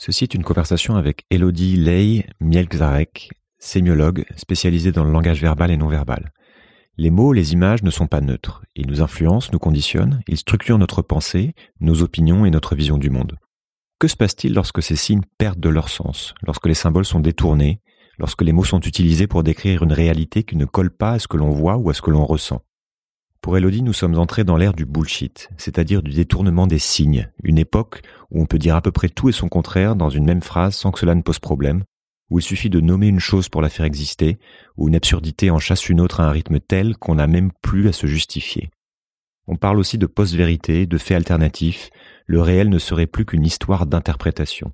Ceci est une conversation avec Elodie Ley Mielczarek, sémiologue spécialisée dans le langage verbal et non verbal. Les mots, les images ne sont pas neutres. Ils nous influencent, nous conditionnent, ils structurent notre pensée, nos opinions et notre vision du monde. Que se passe-t-il lorsque ces signes perdent de leur sens, lorsque les symboles sont détournés, lorsque les mots sont utilisés pour décrire une réalité qui ne colle pas à ce que l'on voit ou à ce que l'on ressent? Pour Elodie, nous sommes entrés dans l'ère du bullshit, c'est-à-dire du détournement des signes, une époque où on peut dire à peu près tout et son contraire dans une même phrase sans que cela ne pose problème, où il suffit de nommer une chose pour la faire exister, où une absurdité en chasse une autre à un rythme tel qu'on n'a même plus à se justifier. On parle aussi de post-vérité, de faits alternatifs, le réel ne serait plus qu'une histoire d'interprétation.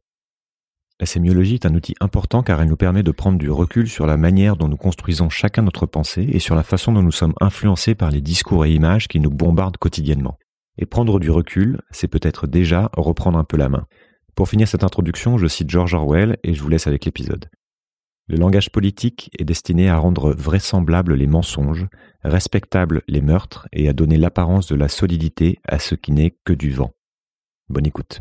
La sémiologie est un outil important car elle nous permet de prendre du recul sur la manière dont nous construisons chacun notre pensée et sur la façon dont nous sommes influencés par les discours et images qui nous bombardent quotidiennement. Et prendre du recul, c'est peut-être déjà reprendre un peu la main. Pour finir cette introduction, je cite George Orwell et je vous laisse avec l'épisode. Le langage politique est destiné à rendre vraisemblables les mensonges, respectables les meurtres et à donner l'apparence de la solidité à ce qui n'est que du vent. Bonne écoute.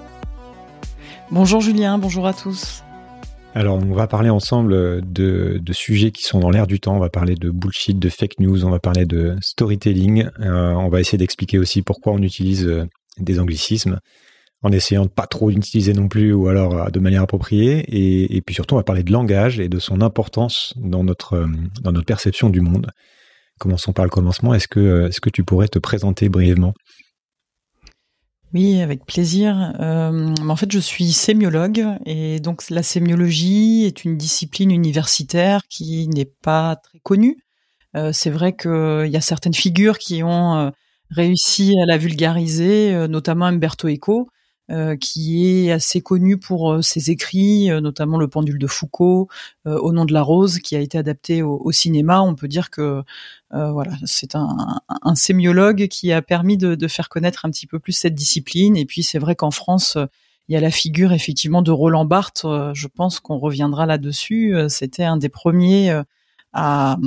Bonjour Julien, bonjour à tous. Alors, on va parler ensemble de, sujets qui sont dans l'air du temps. On va parler de bullshit, de fake news, on va parler de storytelling. Euh, on va essayer d'expliquer aussi pourquoi on utilise euh, des anglicismes en essayant de pas trop d'utiliser non plus ou alors euh, de manière appropriée. Et, puis surtout, on va parler de langage et de son importance dans notre, perception du monde. Commençons par le commencement. Est-ce que tu pourrais te présenter brièvement? Oui, avec plaisir. Euh, en fait, je suis sémiologue et donc la sémiologie est une discipline universitaire qui n'est pas très connue. Euh, c'est vrai qu'il y a certaines figures qui ont euh, réussi à la vulgariser, euh, notamment Umberto Eco, euh, qui est assez connu pour euh, ses écrits, euh, notamment Le pendule de Foucault, Au nom de la rose, qui a été adapté au, cinéma. On peut dire que voilà, c'est un, un, sémiologue qui a permis de, de, faire connaître un petit peu plus cette discipline. Et puis c'est vrai qu'en France, il y a la figure effectivement de Roland Barthes. Je pense qu'on reviendra là-dessus. C'était un des premiers à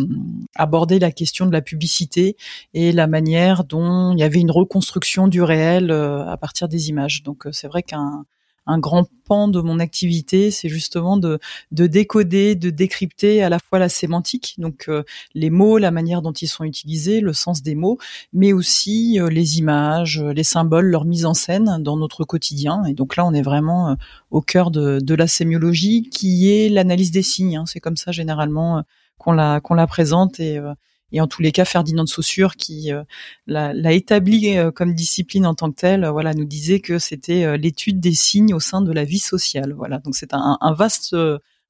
aborder la question de la publicité et la manière dont il y avait une reconstruction du réel euh, à partir des images. Donc euh, c'est vrai qu'un un grand pan de mon activité, c'est justement de, de décoder, de décrypter à la fois la sémantique, donc euh, les mots, la manière dont ils sont utilisés, le sens des mots, mais aussi les images, les symboles, leur mise en scène dans notre quotidien. Et donc là, on est vraiment au cœur de, de la sémiologie, qui est l'analyse des signes. Hein. C'est comme ça généralement qu'on la qu'on la présente et euh, et en tous les cas, Ferdinand de Saussure, qui euh, l'a établi euh, comme discipline en tant que telle, voilà, nous disait que c'était l'étude des signes au sein de la vie sociale. Voilà, donc c'est un, un, vaste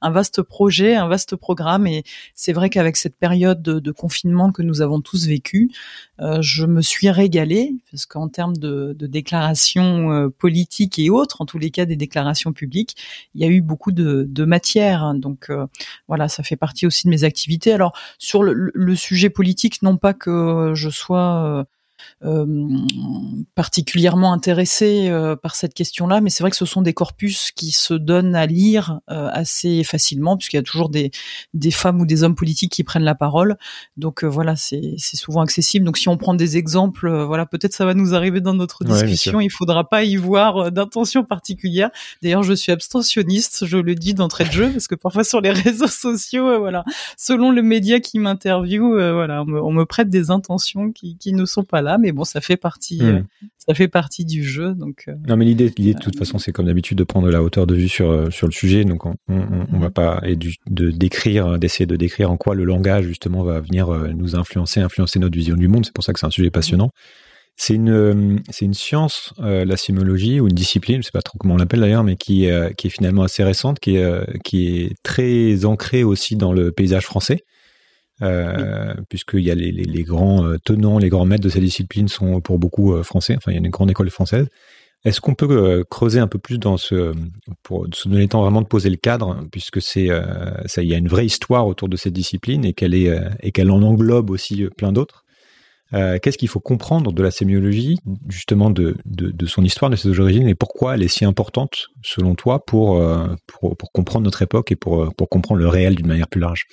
un vaste projet, un vaste programme. Et c'est vrai qu'avec cette période de, confinement que nous avons tous vécu, euh, je me suis régalée parce qu'en termes de, déclarations euh, politiques et autres, en tous les cas des déclarations publiques, il y a eu beaucoup de, matière. Donc euh, voilà, ça fait partie aussi de mes activités. Alors sur le, sujet politique, non pas que je sois particulièrement intéressé euh, par cette question-là, mais c'est vrai que ce sont des corpus qui se donnent à lire euh, assez facilement, puisqu'il y a toujours des, des femmes ou des hommes politiques qui prennent la parole. Donc voilà, c'est souvent accessible. Donc si on prend des exemples, voilà, peut-être ça va nous arriver dans notre discussion. il faudra pas y voir d'intention particulière. D'ailleurs, je suis abstentionniste, je le dis d'entrée de jeu, parce que parfois sur les réseaux sociaux, voilà, selon le média qui m'interviewe, voilà, on me, on me, prête des intentions qui, qui ne sont pas là mais bon, ça fait partie, hmm. euh, ça fait partie du jeu. Donc, euh, non, mais l'idée, l'idée de toute façon, c'est comme d'habitude de prendre la hauteur de vue sur euh, sur le sujet. Donc, on, on, va hmm. pas et de décrire, d'essayer de décrire en quoi le langage justement va venir nous influencer, influencer notre vision du monde. C'est pour ça que c'est un sujet passionnant. C'est une, c'est une science, la sémiologie, ou une discipline, je sais pas trop comment on l'appelle d'ailleurs, mais qui, qui est finalement assez récente, qui est, qui est très ancrée aussi dans le paysage français. Euh, puisqu'il y a les, grands euh, tenants, les grands maîtres de cette discipline sont pour beaucoup euh, français. Enfin, il y a une grande école française. Est-ce qu'on peut creuser un peu plus dans ce, pour se donner le temps vraiment de poser le cadre, puisque c'est, ça, il y a une vraie histoire autour de cette discipline et qu'elle est, et qu'elle en englobe aussi plein d'autres. qu'est-ce qu'il faut comprendre de la sémiologie, justement de, de, de, son histoire, de ses origines, et pourquoi elle est si importante, selon toi, pour, pour, pour comprendre notre époque et pour, pour comprendre le réel d'une manière plus large?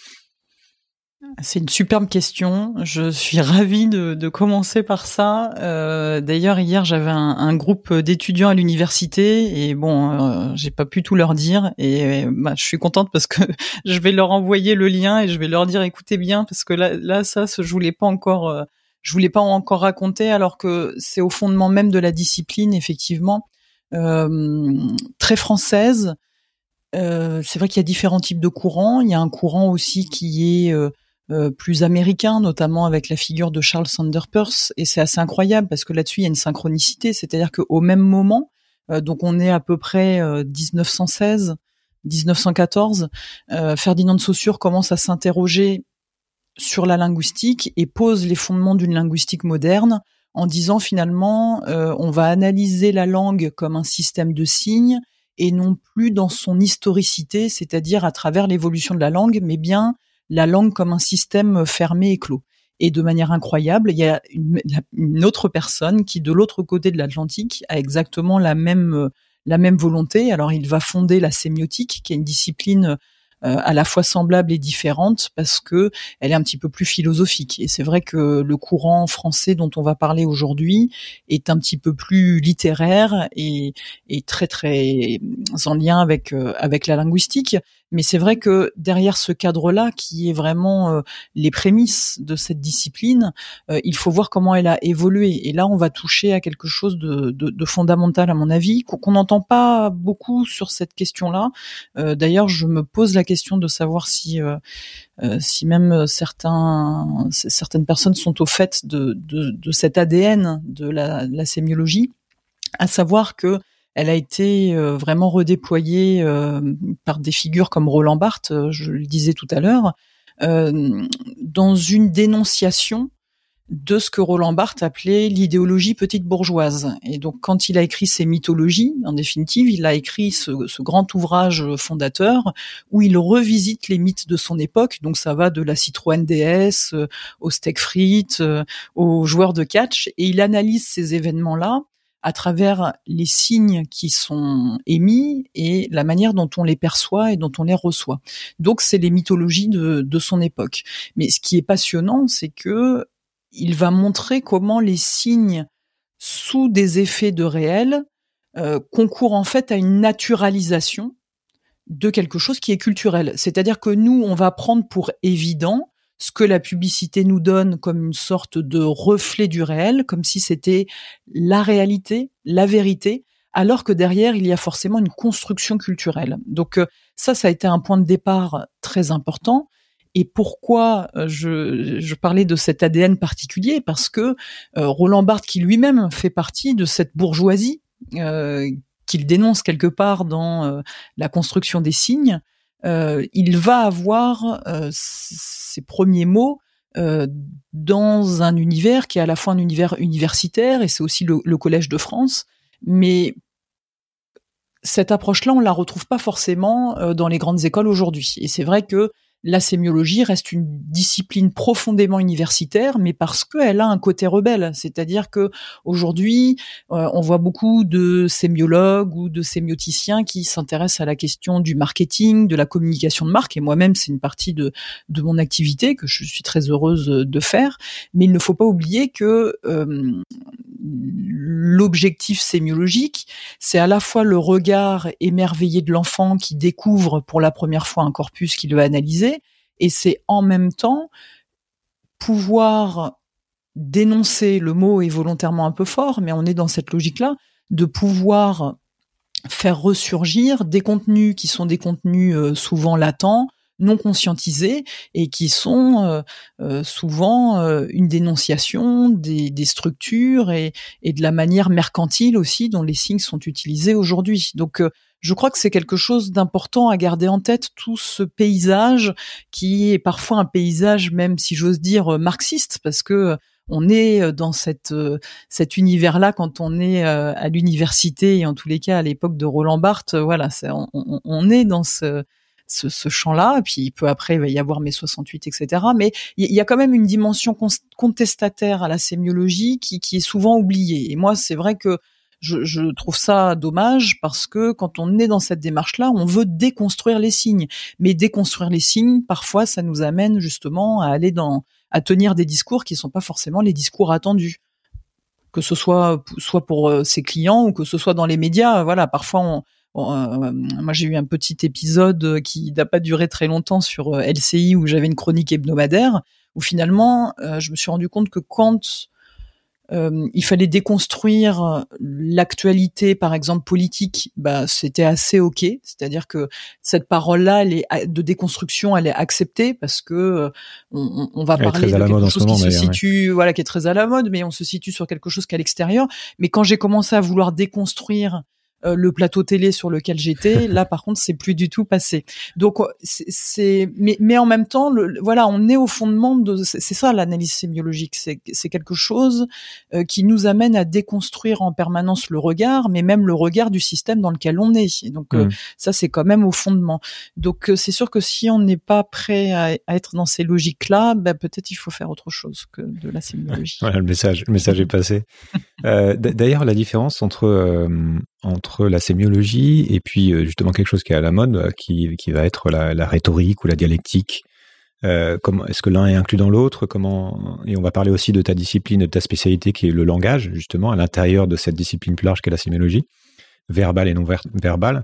C'est une superbe question. Je suis ravie de, de commencer par ça. Euh, D'ailleurs, hier, j'avais un, un, groupe d'étudiants à l'université et bon, euh, j'ai pas pu tout leur dire et bah, je suis contente parce que je vais leur envoyer le lien et je vais leur dire écoutez bien parce que là, là, ça, je voulais pas encore, euh, je voulais pas encore raconter alors que c'est au fondement même de la discipline, effectivement, euh, très française. Euh, c'est vrai qu'il y a différents types de courants. Il y a un courant aussi qui est euh, plus américain, notamment avec la figure de Charles Sanders Peirce, et c'est assez incroyable parce que là-dessus il y a une synchronicité, c'est-à-dire qu'au même moment, euh, donc on est à peu près 1916, euh, 1914, Ferdinand de Saussure commence à s'interroger sur la linguistique et pose les fondements d'une linguistique moderne en disant finalement on va analyser la langue comme un système de signes et non plus dans son historicité, c'est-à-dire à travers l'évolution de la langue, mais bien la langue comme un système fermé et clos. Et de manière incroyable, il y a une, autre personne qui, de l'autre côté de l'Atlantique, a exactement la même la même volonté. Alors, il va fonder la sémiotique, qui est une discipline euh, à la fois semblable et différente parce que elle est un petit peu plus philosophique. Et c'est vrai que le courant français dont on va parler aujourd'hui est un petit peu plus littéraire et, et très très en lien avec euh, avec la linguistique. Mais c'est vrai que derrière ce cadre-là, qui est vraiment euh, les prémices de cette discipline, il faut voir comment elle a évolué. Et là, on va toucher à quelque chose de, de, de fondamental, à mon avis, qu'on n'entend pas beaucoup sur cette question-là. D'ailleurs, je me pose la question de savoir si euh, euh, si même certains certaines personnes sont au fait de, de, cet ADN de la, la, sémiologie, à savoir que elle a été euh, vraiment redéployée par des figures comme Roland Barthes, je le disais tout à l'heure, dans une dénonciation de ce que Roland Barthes appelait l'idéologie petite bourgeoise. Et donc, quand il a écrit ses mythologies, en définitive, il a écrit ce, grand ouvrage fondateur où il revisite les mythes de son époque. Donc, ça va de la Citroën DS euh, au steak frites, euh, aux joueurs de catch, et il analyse ces événements-là à travers les signes qui sont émis et la manière dont on les perçoit et dont on les reçoit. Donc c'est les mythologies de, de son époque. Mais ce qui est passionnant, c'est que il va montrer comment les signes sous des effets de réel euh, concourent en fait à une naturalisation de quelque chose qui est culturel. C'est-à-dire que nous, on va prendre pour évident ce que la publicité nous donne comme une sorte de reflet du réel, comme si c'était la réalité, la vérité, alors que derrière, il y a forcément une construction culturelle. Donc euh, ça, ça a été un point de départ très important. Et pourquoi euh, je, je, parlais de cet ADN particulier? Parce que euh, Roland Barthes, qui lui-même fait partie de cette bourgeoisie qu'il dénonce quelque part dans la construction des signes, il va avoir ses premiers mots dans un univers qui est à la fois un univers universitaire et c'est aussi le, Collège de France, mais cette approche-là, on la retrouve pas forcément dans les grandes écoles aujourd'hui. Et c'est vrai que la sémiologie reste une discipline profondément universitaire, mais parce qu'elle a un côté rebelle. C'est-à-dire que aujourd'hui, euh, on voit beaucoup de sémiologues ou de sémioticiens qui s'intéressent à la question du marketing, de la communication de marque. Et moi-même, c'est une partie de, de mon activité que je suis très heureuse de faire. Mais il ne faut pas oublier que euh, l'objectif sémiologique, c'est à la fois le regard émerveillé de l'enfant qui découvre pour la première fois un corpus qu'il veut analyser, et c'est en même temps pouvoir dénoncer, le mot est volontairement un peu fort, mais on est dans cette logique-là, de pouvoir faire ressurgir des contenus qui sont des contenus euh, souvent latents, non conscientisés et qui sont euh, euh, souvent euh, une dénonciation des, des structures et, et, de la manière mercantile aussi dont les signes sont utilisés aujourd'hui. Donc je crois que c'est quelque chose d'important à garder en tête, tout ce paysage qui est parfois un paysage, même si j'ose dire, marxiste, parce que on est dans cette cet univers-là quand on est à l'université et en tous les cas à l'époque de Roland Barthes. Voilà, on, on, est dans ce ce, champ-là. Puis peu après, il va y avoir mes 68, etc. Mais il y, a quand même une dimension contestataire à la sémiologie qui, est souvent oubliée. Et moi, c'est vrai que je, je, trouve ça dommage parce que quand on est dans cette démarche-là, on veut déconstruire les signes. Mais déconstruire les signes, parfois, ça nous amène justement à aller dans, à tenir des discours qui sont pas forcément les discours attendus que ce soit soit pour euh, ses clients ou que ce soit dans les médias. Voilà, parfois on, moi, j'ai eu un petit épisode qui n'a pas duré très longtemps sur euh, LCI où j'avais une chronique hebdomadaire où finalement, euh, je me suis rendu compte que quand il fallait déconstruire l'actualité, par exemple politique, bah c'était assez ok. C'est-à-dire que cette parole-là, elle est de déconstruction, elle est acceptée parce que on, on, va parler de quelque chose qui se situe, voilà, qui est très à la mode, mais on se situe sur quelque chose qui est à l'extérieur. Mais quand j'ai commencé à vouloir déconstruire euh, le plateau télé sur lequel j'étais. Là, par contre, c'est plus du tout passé. Donc, euh, c'est, mais, mais en même temps, le, voilà, on est au fondement de, c'est ça l'analyse sémiologique. C'est, c'est quelque chose euh, qui nous amène à déconstruire en permanence le regard, mais même le regard du système dans lequel on est. donc, mmh. ça, c'est quand même au fondement. Donc, c'est sûr que si on n'est pas prêt à, être dans ces logiques-là, ben, peut-être il faut faire autre chose que de la sémiologie. Voilà, le message, le message est passé. d'ailleurs, la différence entre entre la sémiologie et puis euh, justement quelque chose qui est à la mode, euh, qui, qui va être la, la rhétorique ou la dialectique. Euh, est-ce que l'un est inclus dans l'autre? Comment et on va parler aussi de ta discipline, de ta spécialité qui est le langage justement à l'intérieur de cette discipline plus large qu'est la sémiologie, verbale et non verbale,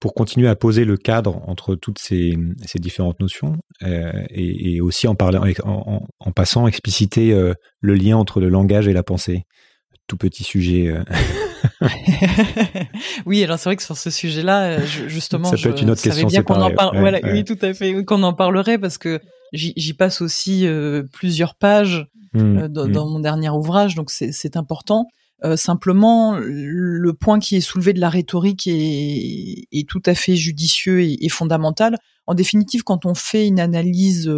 pour continuer à poser le cadre entre toutes ces, ces différentes notions euh, et, aussi en parlant, en, passant expliciter le lien entre le langage et la pensée. Tout petit sujet. oui, alors c'est vrai que sur ce sujet-là, euh, justement, ça peut être une autre question bien qu'on en parle. voilà, oui, tout à fait, qu'on en parlerait parce que j'y passe aussi euh, plusieurs pages mmh, euh, dans, mmh. dans, mon dernier ouvrage, donc c'est important. simplement, le point qui est soulevé de la rhétorique est, est tout à fait judicieux et, et, fondamental. En définitive, quand on fait une analyse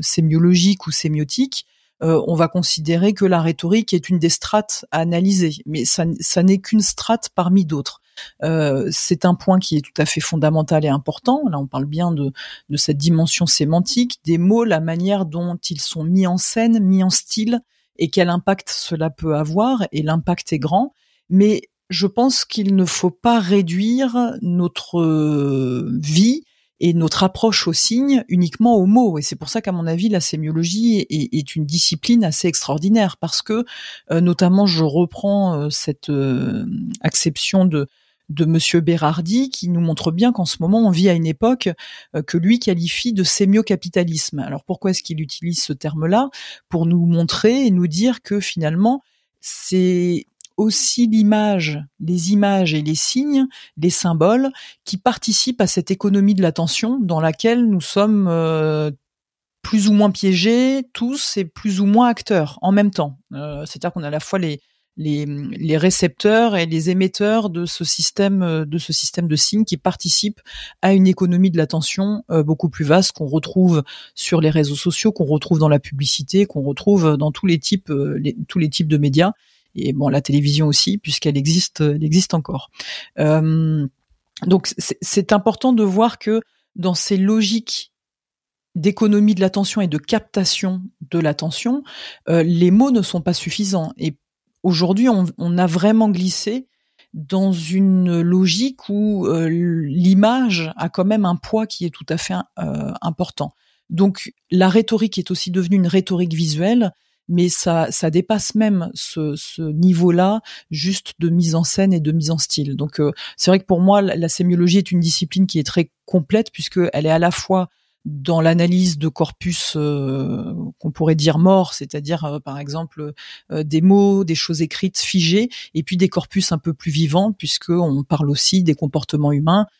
sémiologique ou sémiotique, euh, on va considérer que la rhétorique est une des strates à analyser, mais ça, n'est qu'une strate parmi d'autres. Euh, c'est un point qui est tout à fait fondamental et important. Là, on parle bien de, de cette dimension sémantique, des mots, la manière dont ils sont mis en scène, mis en style, et quel impact cela peut avoir. Et l'impact est grand, mais je pense qu'il ne faut pas réduire notre vie et notre approche au signe uniquement aux mots. Et c'est pour ça qu'à mon avis, la sémiologie est, une discipline assez extraordinaire parce que, euh, notamment, je reprends euh, cette euh, acception de de Monsieur Berardi qui nous montre bien qu'en ce moment on vit à une époque que lui qualifie de sémiocapitalisme. Alors pourquoi est-ce qu'il utilise ce terme-là? Pour nous montrer et nous dire que finalement c'est aussi l'image, les images et les signes, les symboles qui participent à cette économie de l'attention dans laquelle nous sommes euh, plus ou moins piégés tous et plus ou moins acteurs en même temps. Euh, c'est-à-dire qu'on a à la fois les, les, les, récepteurs et les émetteurs de ce système de ce système de signes qui participent à une économie de l'attention euh, beaucoup plus vaste qu'on retrouve sur les réseaux sociaux, qu'on retrouve dans la publicité, qu'on retrouve dans tous les types tous les types de médias et bon la télévision aussi puisqu'elle existe, elle existe encore. Euh, donc c'est important de voir que dans ces logiques d'économie de l'attention et de captation de l'attention, euh, les mots ne sont pas suffisants. Et aujourd'hui, on, a vraiment glissé dans une logique où euh, l'image a quand même un poids qui est tout à fait euh, important. Donc la rhétorique est aussi devenue une rhétorique visuelle mais ça, ça dépasse même ce, niveau-là juste de mise en scène et de mise en style. Donc euh, c'est vrai que pour moi, la, sémiologie est une discipline qui est très complète puisqu'elle est à la fois dans l'analyse de corpus euh, qu'on pourrait dire morts, c'est-à-dire euh, par exemple des mots, des choses écrites figées, et puis des corpus un peu plus vivants, puisqu'on parle aussi des comportements humains, euh,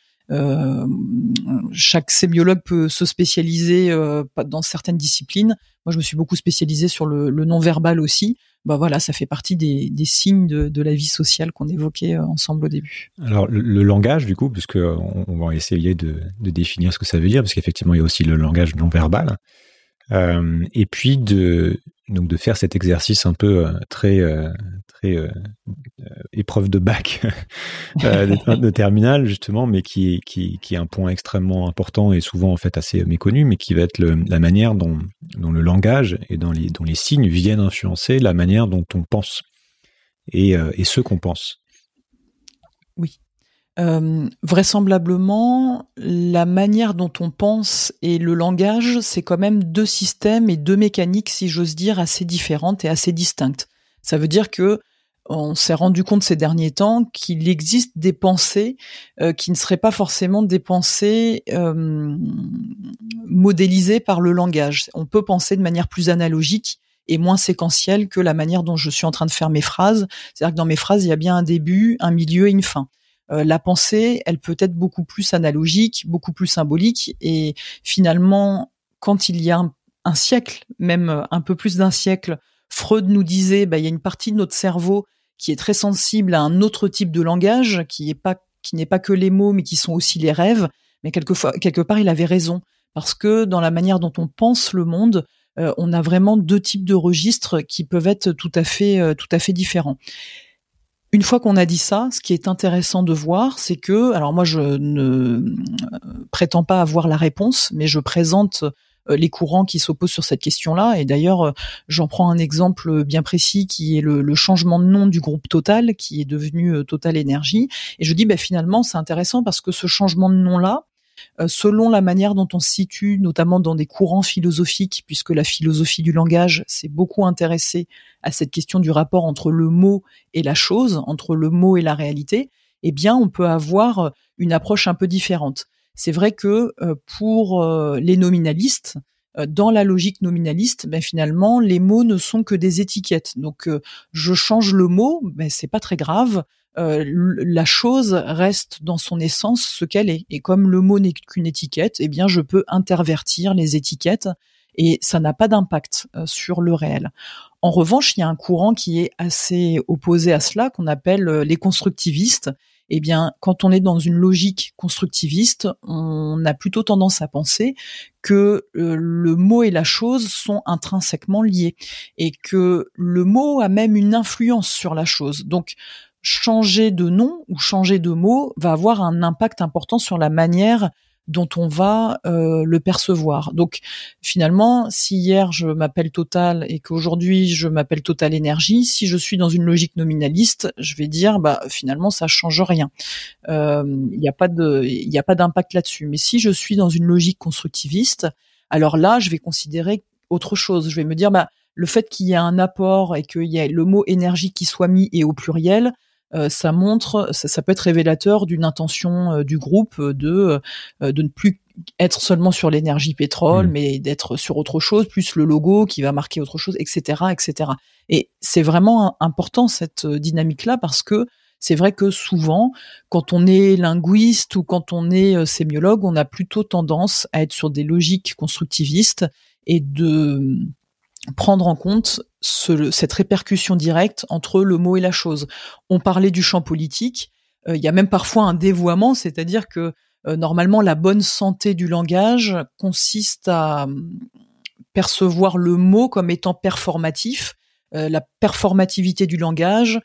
chaque sémiologue peut se spécialiser euh, dans certaines disciplines. Moi, je me suis beaucoup spécialisée sur le, non-verbal aussi. Bah voilà, ça fait partie des, signes de, la vie sociale qu'on évoquait euh, ensemble au début. Alors le, langage, du coup, puisque on, va essayer de, définir ce que ça veut dire, parce qu'effectivement, il y a aussi le langage non-verbal. et puis de donc de faire cet exercice un peu très très épreuve de bac de, de, terminale justement, mais qui, qui qui est un point extrêmement important et souvent en fait assez méconnu, mais qui va être le, la manière dont dont le langage et dans les dont les signes viennent influencer la manière dont on pense et et ce qu'on pense. Oui. Euh, vraisemblablement, la manière dont on pense et le langage, c'est quand même deux systèmes et deux mécaniques, si j'ose dire, assez différentes et assez distinctes. Ça veut dire que on s'est rendu compte ces derniers temps qu'il existe des pensées euh, qui ne seraient pas forcément des pensées euh, modélisées par le langage. On peut penser de manière plus analogique et moins séquentielle que la manière dont je suis en train de faire mes phrases. C'est-à-dire que dans mes phrases, il y a bien un début, un milieu et une fin. Euh, la pensée, elle peut être beaucoup plus analogique, beaucoup plus symbolique, et finalement, quand il y a un, siècle, même un peu plus d'un siècle, Freud nous disait, bah, il y a une partie de notre cerveau qui est très sensible à un autre type de langage, qui est pas qui n'est pas que les mots, mais qui sont aussi les rêves. Mais quelquefois, quelque part, il avait raison parce que dans la manière dont on pense le monde, euh, on a vraiment deux types de registres qui peuvent être tout à fait, euh, tout à fait différents. Une fois qu'on a dit ça, ce qui est intéressant de voir, c'est que, alors moi je ne euh, prétends pas avoir la réponse, mais je présente les courants qui s'opposent sur cette question-là. Et d'ailleurs, j'en prends un exemple bien précis qui est le, changement de nom du groupe Total, qui est devenu Total Énergie. Et je dis, bah, finalement, c'est intéressant parce que ce changement de nom-là, euh, selon la manière dont on se situe, notamment dans des courants philosophiques, puisque la philosophie du langage s'est beaucoup intéressée à cette question du rapport entre le mot et la chose, entre le mot et la réalité, eh bien, on peut avoir euh, une approche un peu différente. C'est vrai que euh, pour les nominalistes, dans la logique nominaliste, ben finalement, les mots ne sont que des étiquettes. Donc, je change le mot, ben c'est pas très grave. Euh, la chose reste dans son essence ce qu'elle est. Et comme le mot n'est qu'une étiquette, eh bien, je peux intervertir les étiquettes et ça n'a pas d'impact euh, sur le réel. En revanche, il y a un courant qui est assez opposé à cela, qu'on appelle euh, les constructivistes. Eh bien, quand on est dans une logique constructiviste, on a plutôt tendance à penser que le mot et la chose sont intrinsèquement liés et que le mot a même une influence sur la chose. Donc, changer de nom ou changer de mot va avoir un impact important sur la manière dont on va euh, le percevoir. Donc finalement, si hier je m'appelle Total et qu'aujourd'hui je m'appelle Total Énergie, si je suis dans une logique nominaliste, je vais dire bah finalement ça change rien. Il euh, n'y a pas de il a pas d'impact là-dessus. Mais si je suis dans une logique constructiviste, alors là je vais considérer autre chose. Je vais me dire bah le fait qu'il y ait un apport et qu'il y ait le mot énergie qui soit mis et au pluriel, ça montre, ça, peut être révélateur d'une intention euh, du groupe euh, de de ne plus être seulement sur l'énergie pétrole, mmh. mais d'être sur autre chose, plus le logo qui va marquer autre chose, etc., etc. Et c'est vraiment important cette dynamique-là parce que c'est vrai que souvent, quand on est linguiste ou quand on est sémiologue, on a plutôt tendance à être sur des logiques constructivistes et de prendre en compte cette répercussion directe entre le mot et la chose. On parlait du champ politique, euh, il y a même parfois un dévoiement, c'est-à-dire que euh, normalement la bonne santé du langage consiste à hum, percevoir le mot comme étant performatif, euh, la performativité du langage,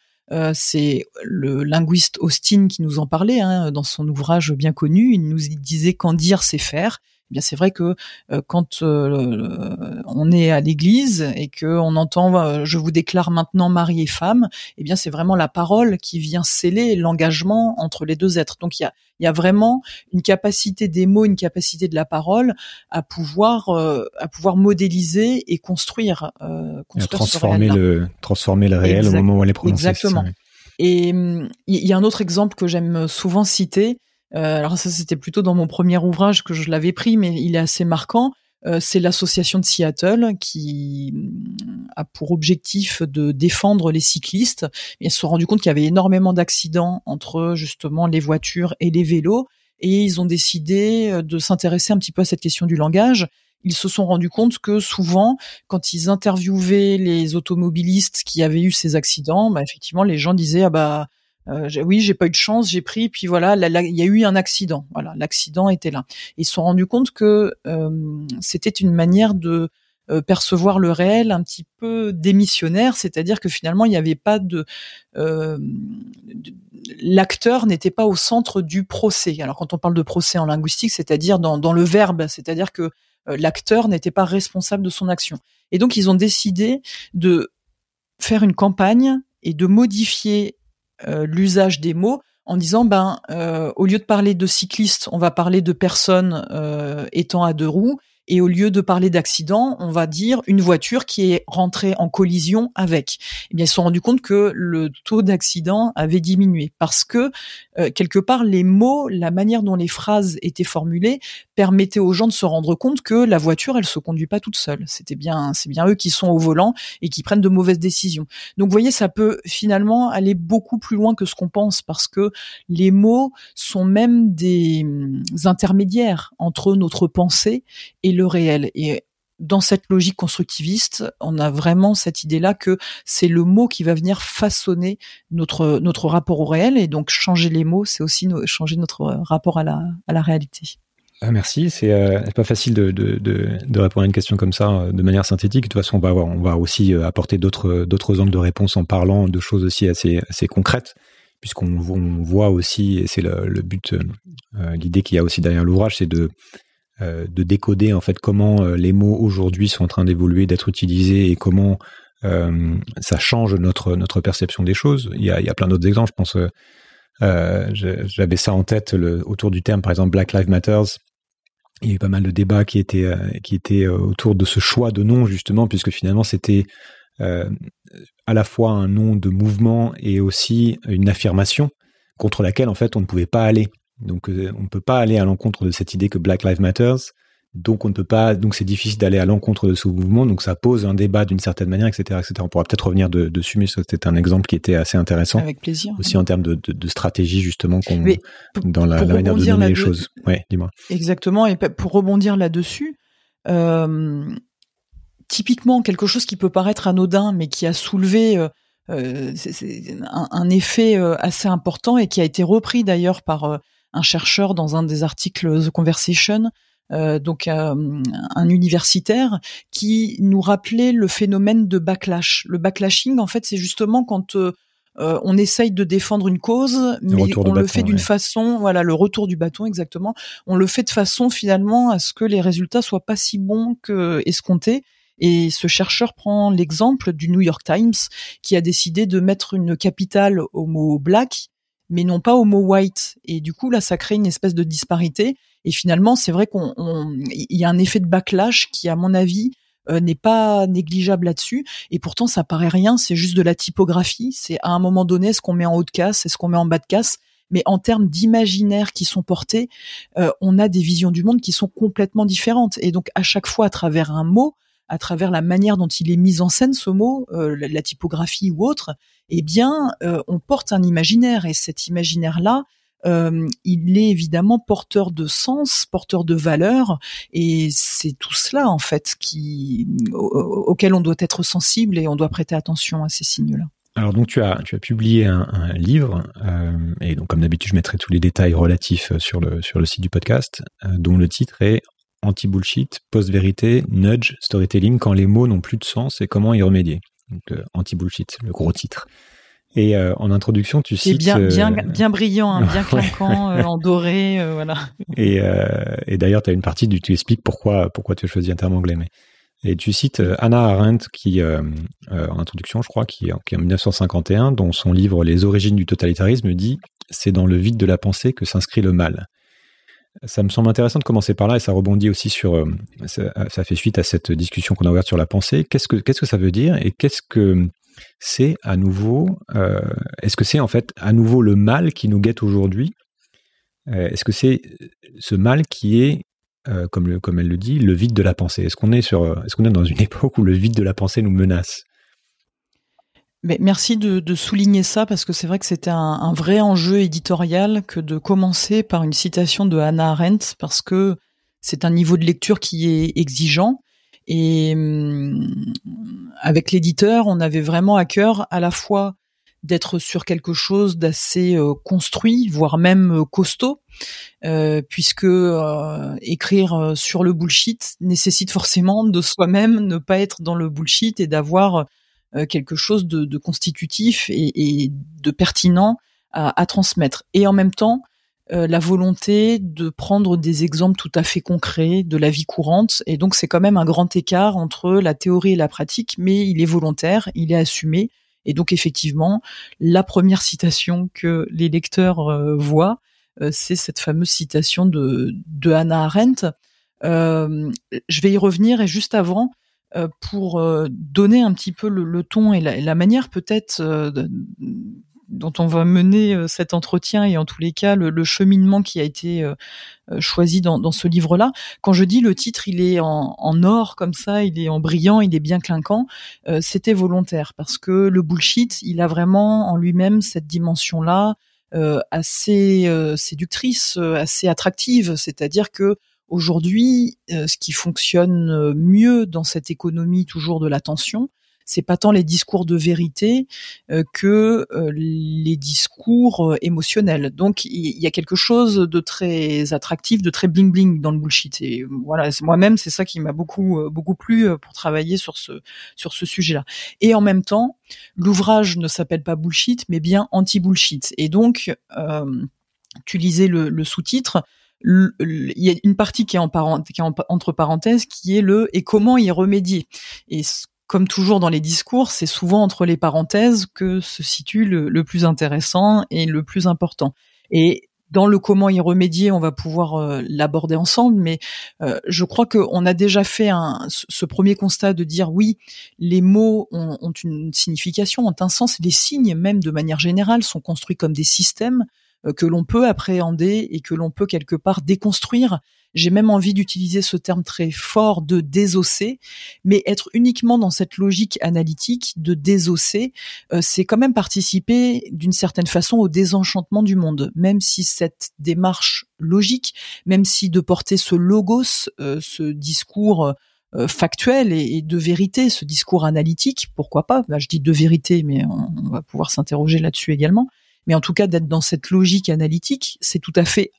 c'est le linguiste Austin qui nous en parlait hein, dans son ouvrage bien connu. Il nous disait qu'en dire, c'est faire. Eh bien c'est vrai que euh, quand euh, on est à l'église et que on entend euh, je vous déclare maintenant mari et femme, eh bien c'est vraiment la parole qui vient sceller l'engagement entre les deux êtres. Donc il y a, y a vraiment une capacité des mots, une capacité de la parole à pouvoir à pouvoir modéliser et construire, construire transformer le transformer le réel au moment où elle est prononcée. Exactement. Et hum, il y a un autre exemple que j'aime souvent citer, euh, alors ça, c'était plutôt dans mon premier ouvrage que je l'avais pris, mais il est assez marquant. Euh, c'est l'association de Seattle qui mm, a pour objectif de défendre les cyclistes. Ils se sont rendus compte qu'il y avait énormément d'accidents entre justement les voitures et les vélos, et ils ont décidé euh, de s'intéresser un petit peu à cette question du langage. Ils se sont rendus compte que souvent, quand ils interviewaient les automobilistes qui avaient eu ces accidents, bah, effectivement, les gens disaient ah bah euh, oui, j'ai pas eu de chance, j'ai pris, puis voilà, il y a eu un accident. Voilà, l'accident était là. Ils se sont rendus compte que euh, c'était une manière de euh, percevoir le réel un petit peu démissionnaire, c'est-à-dire que finalement il n'y avait pas de, euh, l'acteur n'était pas au centre du procès. Alors quand on parle de procès en linguistique, c'est-à-dire dans, le verbe, c'est-à-dire que l'acteur n'était pas responsable de son action. Et donc ils ont décidé de faire une campagne et de modifier l'usage des mots en disant ben au lieu de parler de cyclistes, on va parler de personnes étant à deux roues et au lieu de parler d'accident, on va dire une voiture qui est rentrée en collision avec. Eh bien, ils se sont rendus compte que le taux d'accident avait diminué parce que euh, quelque part les mots, la manière dont les phrases étaient formulées permettaient aux gens de se rendre compte que la voiture, elle se conduit pas toute seule. C'était bien, c'est bien eux qui sont au volant et qui prennent de mauvaises décisions. Donc, vous voyez, ça peut finalement aller beaucoup plus loin que ce qu'on pense parce que les mots sont même des hum, intermédiaires entre notre pensée et le réel. Et dans cette logique constructiviste, on a vraiment cette idée-là que c'est le mot qui va venir façonner notre notre rapport au réel et donc changer les mots, c'est aussi changer notre rapport à la à la réalité. Ah, merci, c'est euh, pas facile de, de, de, répondre à une question comme ça euh, de manière synthétique. De toute façon, on va on va aussi euh, apporter d'autres d'autres angles de réponse en parlant de choses aussi assez assez concrètes, puisqu'on voit aussi, et c'est le, but, l'idée qu'il y a aussi derrière l'ouvrage, c'est de euh, de décoder en fait comment euh, les mots aujourd'hui sont en train d'évoluer, d'être utilisés et comment euh, ça change notre perception des choses. Il y a, plein d'autres exemples. Je pense, j'avais ça en tête autour du terme, par exemple Black Lives Matters. Il y a eu pas mal de débats qui étaient qui étaient autour de ce choix de nom justement, puisque finalement c'était à la fois un nom de mouvement et aussi une affirmation contre laquelle en fait on ne pouvait pas aller. Donc euh, on ne peut pas aller à l'encontre de cette idée que Black Lives Matters. Donc on ne peut pas, donc c'est difficile d'aller à l'encontre de ce mouvement. Donc ça pose un débat d'une certaine manière, etc., etc. On pourra peut-être revenir dessus, mais c'était un exemple qui était assez intéressant. Avec plaisir. Aussi en termes de, stratégie justement qu'on dans la, manière de nommer les choses. Ouais, dis-moi. Exactement. Et pour rebondir là-dessus, euh, typiquement quelque chose qui peut paraître anodin, mais qui a soulevé euh, un, un, effet assez important et qui a été repris d'ailleurs par un chercheur dans un des articles The Conversation, euh, donc euh, un universitaire, qui nous rappelait le phénomène de backlash. Le backlashing, en fait, c'est justement quand euh, on essaye de défendre une cause, mais on le fait d'une façon, voilà, le retour du bâton exactement. On le fait de façon finalement à ce que les résultats soient pas si bons que escomptés. Et ce chercheur prend l'exemple du New York Times qui a décidé de mettre une capitale au mot black mais non pas au mot white. Et du coup, là, ça crée une espèce de disparité. Et finalement, c'est vrai qu'on, il y a un effet de backlash qui, à mon avis, euh, n'est pas négligeable là-dessus. Et pourtant, ça paraît rien. C'est juste de la typographie. C'est à un moment donné, est-ce qu'on met en haut de casse, est-ce qu'on met en bas de casse? Mais en termes d'imaginaire qui sont portés, euh, on a des visions du monde qui sont complètement différentes. Et donc, à chaque fois, à travers un mot, à travers la manière dont il est mis en scène ce mot, euh, la, typographie ou autre, eh bien, euh, on porte un imaginaire et cet imaginaire-là, euh, il est évidemment porteur de sens, porteur de valeur, et c'est tout cela en fait auquel on doit être sensible et on doit prêter attention à ces signes-là. Alors donc tu as tu as publié un, livre et donc comme d'habitude je mettrai tous les détails relatifs sur le sur le site du podcast dont le titre est anti-bullshit, post-vérité, nudge, storytelling, quand les mots n'ont plus de sens et comment y remédier. Donc, euh, anti-bullshit, le gros titre. Et euh, en introduction, tu cites... bien, bien, euh, bien brillant, hein, bien clinquant, en doré, voilà. Et, et d'ailleurs, tu as une partie où tu expliques pourquoi, pourquoi tu as choisi un terme anglais. Mais... Et tu cites Anna Arendt, qui, en introduction, je crois, qui, qui en 1951, dont son livre Les origines du totalitarisme dit « C'est dans le vide de la pensée que s'inscrit le mal ». Ça me semble intéressant de commencer par là et ça rebondit aussi sur, euh, ça, fait suite à cette discussion qu'on a ouverte sur la pensée. Qu'est-ce que qu'est-ce que ça veut dire et qu'est-ce que c'est à nouveau euh, Est-ce que c'est en fait à nouveau le mal qui nous guette aujourd'hui? Euh, Est-ce que c'est ce mal qui est comme, comme elle le dit, le vide de la pensée? Est-ce qu'on est sur, est-ce qu'on est dans une époque où le vide de la pensée nous menace? Merci de, souligner ça parce que c'est vrai que c'était un, vrai enjeu éditorial que de commencer par une citation de Hannah Arendt parce que c'est un niveau de lecture qui est exigeant. Et hum, avec l'éditeur, on avait vraiment à cœur à la fois d'être sur quelque chose d'assez construit, voire même costaud, puisque écrire sur le bullshit nécessite forcément de soi-même ne pas être dans le bullshit et d'avoir quelque chose de, constitutif et, de pertinent à, à, transmettre. Et en même temps, euh, la volonté de prendre des exemples tout à fait concrets de la vie courante. Et donc c'est quand même un grand écart entre la théorie et la pratique, mais il est volontaire, il est assumé. Et donc effectivement, la première citation que les lecteurs euh, voient, euh, c'est cette fameuse citation de, de Hannah Arendt. je vais y revenir et juste avant, pour donner un petit peu le, ton et la, la manière peut-être dont on va mener euh, cet entretien et en tous les cas le, cheminement qui a été euh, euh, choisi dans, ce livre-là. Quand je dis le titre, il est en, or comme ça, il est en brillant, il est bien clinquant, c'était volontaire parce que le bullshit, il a vraiment en lui-même cette dimension-là assez séductrice, assez attractive. C'est-à-dire que aujourd'hui, ce qui fonctionne mieux dans cette économie toujours de l'attention, c'est pas tant les discours de vérité euh, que euh, les discours euh, émotionnels. Donc il y, a quelque chose de très attractif, de très bling bling dans le bullshit. Et voilà, moi-même c'est ça qui m'a beaucoup beaucoup plu pour travailler sur ce sur ce sujet-là. Et en même temps, l'ouvrage ne s'appelle pas bullshit, mais bien anti bullshit. Et donc tu lisais le sous-titre il y a une partie qui est, entre parenthèses qui est le et comment y remédier. Et comme toujours dans les discours, c'est souvent entre les parenthèses que se situe le, plus intéressant et le plus important. Et dans le comment y remédier, on va pouvoir euh, l'aborder ensemble, mais euh, je crois qu'on a déjà fait ce premier constat de dire oui, les mots ont, ont, une signification, ont un sens, les signes même de manière générale sont construits comme des systèmes que l'on peut appréhender et que l'on peut quelque part déconstruire. J'ai même envie d'utiliser ce terme très fort de désosser, mais être uniquement dans cette logique analytique de désosser, euh, c'est quand même participer d'une certaine façon au désenchantement du monde, même si cette démarche logique, même si de porter ce logos, euh, ce discours euh, factuel et, de vérité, ce discours analytique, pourquoi pas? Je dis de vérité, mais on, va pouvoir s'interroger là-dessus également. Mais en tout cas, d'être dans cette logique analytique, c'est tout à fait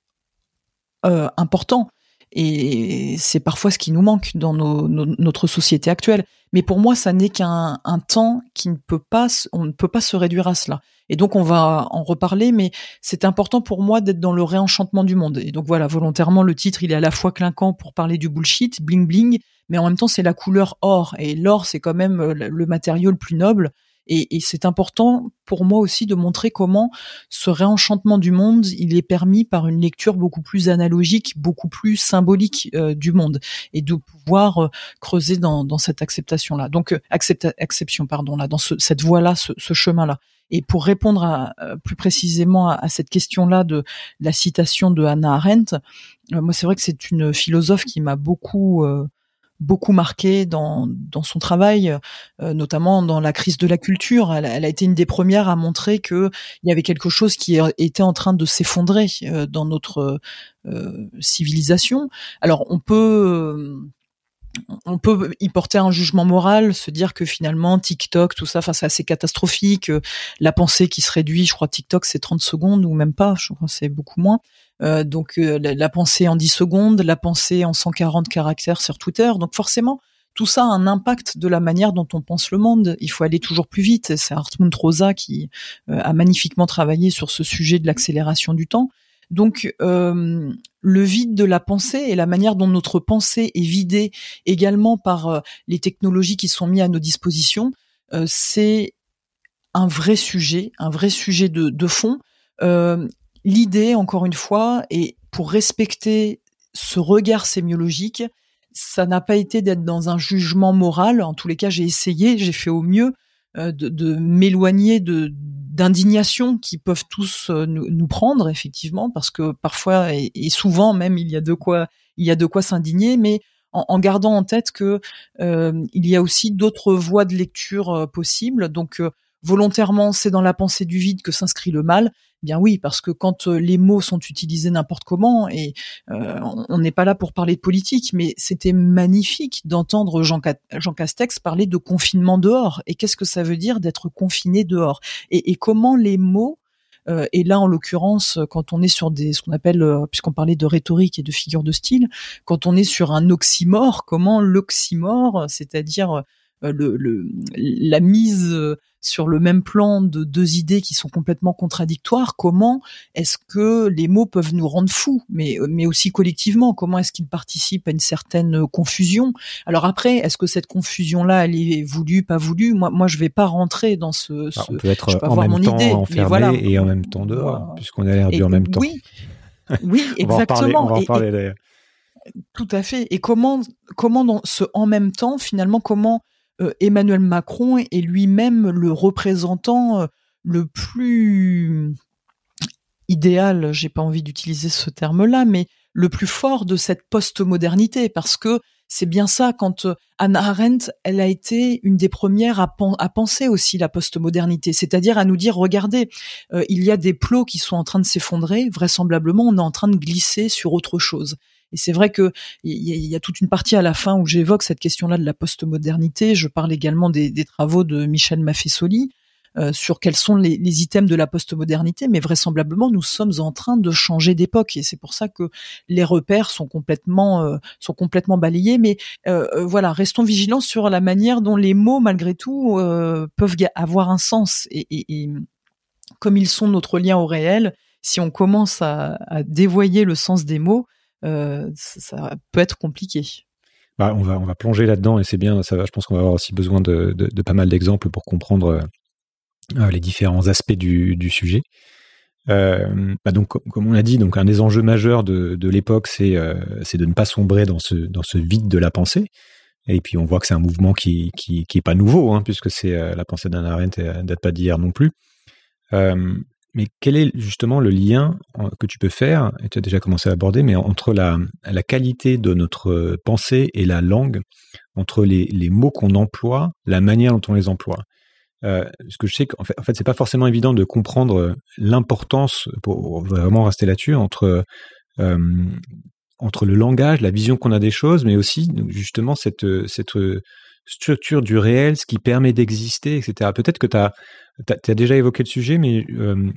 important et c'est parfois ce qui nous manque dans notre société actuelle. Mais pour moi, ça n'est qu'un temps qui ne peut pas, on ne peut pas se réduire à cela. Et donc, on va en reparler, mais c'est important pour moi d'être dans le réenchantement du monde. Et donc voilà, volontairement, le titre, il est à la fois clinquant pour parler du bullshit, bling bling, mais en même temps, c'est la couleur or. Et l'or, c'est quand même le matériau le plus noble. Et, et c'est important pour moi aussi de montrer comment ce réenchantement du monde, il est permis par une lecture beaucoup plus analogique, beaucoup plus symbolique euh, du monde, et de pouvoir euh, creuser dans, dans cette acceptation-là. Donc, euh, accepta acception, pardon, là, dans ce, cette voie-là, ce, ce chemin-là. Et pour répondre à, plus précisément à, cette question-là de la citation de Hannah Arendt, moi c'est vrai que c'est une philosophe qui m'a beaucoup beaucoup marqué dans, dans son travail, euh, notamment dans la crise de la culture. Elle, a été une des premières à montrer que il y avait quelque chose qui était en train de s'effondrer euh, dans notre euh, civilisation. Alors on peut on peut y porter un jugement moral, se dire que finalement TikTok, tout ça, enfin c'est assez catastrophique. La pensée qui se réduit, je crois TikTok c'est 30 secondes ou même pas, je crois c'est beaucoup moins. Euh, donc euh, la, pensée en 10 secondes, la pensée en 140 caractères sur Twitter. Donc forcément, tout ça a un impact de la manière dont on pense le monde. Il faut aller toujours plus vite. C'est Hartmut Rosa qui euh, a magnifiquement travaillé sur ce sujet de l'accélération du temps. Donc le vide de la pensée et la manière dont notre pensée est vidée également par les technologies qui sont mises à nos dispositions, c'est un vrai sujet, un vrai sujet de fond. L'idée, encore une fois, et pour respecter ce regard sémiologique, ça n'a pas été d'être dans un jugement moral. En tous les cas, j'ai essayé, j'ai fait au mieux euh, de, m'éloigner de d'indignation qui peuvent tous euh, nous, prendre effectivement, parce que parfois et, souvent même il y a de quoi il y a de quoi s'indigner, mais en, gardant en tête que euh, il y a aussi d'autres voies de lecture possibles. Donc volontairement c'est dans la pensée du vide que s'inscrit le mal Bien oui, parce que quand euh, les mots sont utilisés n'importe comment, et euh, on n'est pas là pour parler de politique, mais c'était magnifique d'entendre Jean, Castex parler de confinement dehors. Et qu'est-ce que ça veut dire d'être confiné dehors? Et, et, comment les mots euh, et là, en l'occurrence, quand on est sur des, ce qu'on appelle, puisqu'on parlait de rhétorique et de figure de style, quand on est sur un oxymore, comment l'oxymore, c'est-à-dire le, le, la mise sur le même plan de deux idées qui sont complètement contradictoires, comment est-ce que les mots peuvent nous rendre fous, mais, mais aussi collectivement, comment est-ce qu'ils participent à une certaine confusion? Alors après, est-ce que cette confusion-là, elle est voulue, pas voulue? Moi, moi, je vais pas rentrer dans ce. ce on peut être en même temps idée, enfermé et en même temps dehors, puisqu'on a l'air du en même temps. Oui, oui, exactement. on va en parler, d'ailleurs. Tout à fait. Et comment, comment dans ce en même temps, finalement, comment euh, Emmanuel Macron est lui-même le représentant euh, le plus idéal, j'ai pas envie d'utiliser ce terme-là, mais le plus fort de cette postmodernité, parce que c'est bien ça quand euh, Anna Arendt, elle a été une des premières à, penser aussi la postmodernité, c'est-à-dire à nous dire regardez, il y a des plots qui sont en train de s'effondrer, vraisemblablement on est en train de glisser sur autre chose. Et c'est vrai que il y, a toute une partie à la fin où j'évoque cette question-là de la postmodernité. Je parle également des, travaux de Michel Maffesoli euh, sur quels sont les, items de la postmodernité, mais vraisemblablement nous sommes en train de changer d'époque et c'est pour ça que les repères sont complètement euh, balayés. Mais euh, voilà, restons vigilants sur la manière dont les mots, malgré tout, peuvent avoir un sens et, comme ils sont notre lien au réel. Si on commence à dévoyer le sens des mots, euh, ça, peut être compliqué. Bah, on va on va plonger là-dedans et c'est bien. Ça, je pense qu'on va avoir aussi besoin de, de, pas mal d'exemples pour comprendre euh, euh, les différents aspects du, du sujet. Bah donc, comme on l'a dit, donc un des enjeux majeurs de, de l'époque, c'est de ne pas sombrer dans ce dans ce vide de la pensée. Et puis on voit que c'est un mouvement qui qui, pas nouveau, hein, puisque c'est la pensée d'Anna Arendt date pas d'hier non plus. Euh, mais quel est justement le lien que tu peux faire, et tu as déjà commencé à aborder, mais entre la, qualité de notre pensée et la langue, entre les, mots qu'on emploie, la manière dont on les emploie? Euh, ce que je sais qu'en fait, en fait pas forcément évident de comprendre l'importance, pour vraiment rester là-dessus, entre euh, entre le langage, la vision qu'on a des choses, mais aussi justement cette structure du réel, ce qui permet d'exister, etc. Peut-être que tu as, déjà évoqué le sujet, mais euh, euh,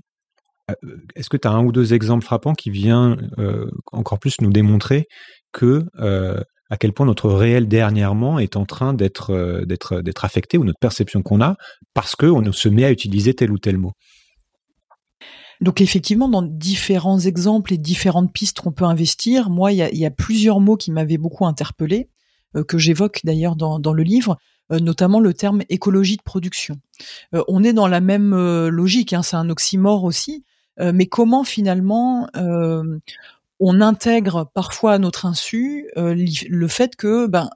est-ce que tu as un ou deux exemples frappants qui viennent euh, encore plus nous démontrer que euh, à quel point notre réel dernièrement est en train d'être affecté ou notre perception qu'on a parce que on se met à utiliser tel ou tel mot? Donc effectivement, dans différents exemples et différentes pistes qu'on peut investir, moi, il y a, plusieurs mots qui m'avaient beaucoup interpellé, que j'évoque d'ailleurs dans, le livre, notamment le terme écologie de production. on est dans la même logique, hein, c'est un oxymore aussi, euh, mais comment finalement euh, on intègre parfois à notre insu euh, le fait que ben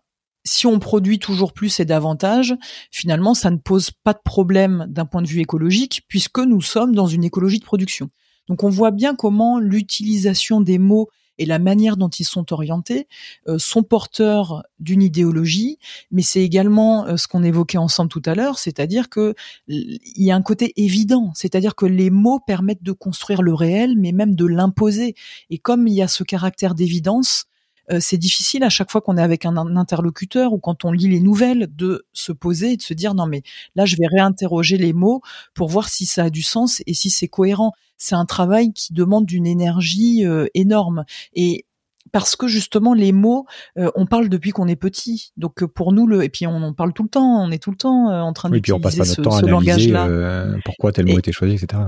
si on produit toujours plus et davantage, finalement, ça ne pose pas de problème d'un point de vue écologique, puisque nous sommes dans une écologie de production. Donc on voit bien comment l'utilisation des mots et la manière dont ils sont orientés euh, sont porteurs d'une idéologie, mais c'est également euh, ce qu'on évoquait ensemble tout à l'heure, c'est-à-dire que il y a un côté évident, c'est-à-dire que les mots permettent de construire le réel, mais même de l'imposer. Et comme il y a ce caractère d'évidence, euh, c'est difficile à chaque fois qu'on est avec un, interlocuteur ou quand on lit les nouvelles de se poser et de se dire non mais là je vais réinterroger les mots pour voir si ça a du sens et si c'est cohérent. C'est un travail qui demande une énergie euh, énorme et parce que justement les mots, euh, on parle depuis qu'on est petit. Donc pour nous, le et puis on en parle tout le temps, on est tout le temps en train d'utiliser ce, ce langage-là. pourquoi tel mot a été choisi, etc.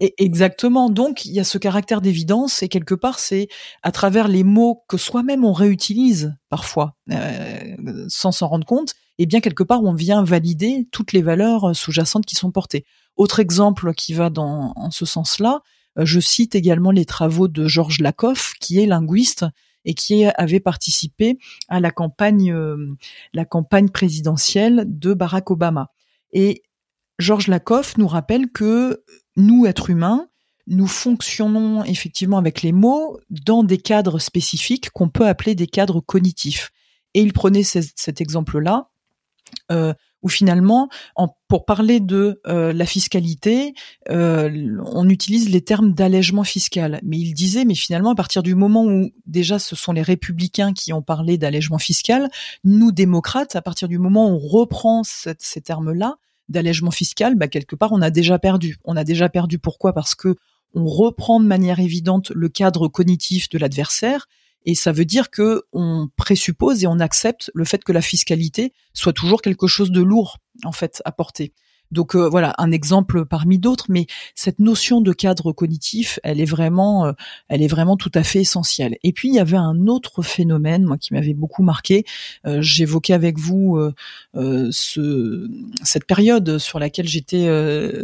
Et exactement. Donc, il y a ce caractère d'évidence et quelque part, c'est à travers les mots que soi-même on réutilise parfois euh, sans s'en rendre compte, et bien quelque part on vient valider toutes les valeurs sous-jacentes qui sont portées. Autre exemple qui va dans en ce sens-là, euh, je cite également les travaux de Georges Lakoff, qui est linguiste et qui avait participé à la campagne, euh, la campagne présidentielle de Barack Obama. Et Georges Lakoff nous rappelle que nous, êtres humains, nous fonctionnons effectivement avec les mots dans des cadres spécifiques qu'on peut appeler des cadres cognitifs. Et il prenait cet exemple-là, euh, où finalement, en, pour parler de euh, la fiscalité, euh, on utilise les termes d'allègement fiscal. Mais il disait, mais finalement, à partir du moment où déjà ce sont les républicains qui ont parlé d'allègement fiscal, nous démocrates, à partir du moment où on reprend ces termes-là d'allègement fiscal, bah, quelque part, on a déjà perdu. On a déjà perdu pourquoi? Parce que on reprend de manière évidente le cadre cognitif de l'adversaire et ça veut dire que on présuppose et on accepte le fait que la fiscalité soit toujours quelque chose de lourd en fait à porter. Donc euh, voilà un exemple parmi d'autres, mais cette notion de cadre cognitif, elle est vraiment, euh, elle est vraiment tout à fait essentielle. Et puis il y avait un autre phénomène, moi qui m'avait beaucoup marqué. Euh, j'évoquais avec vous ce, cette période sur laquelle j'étais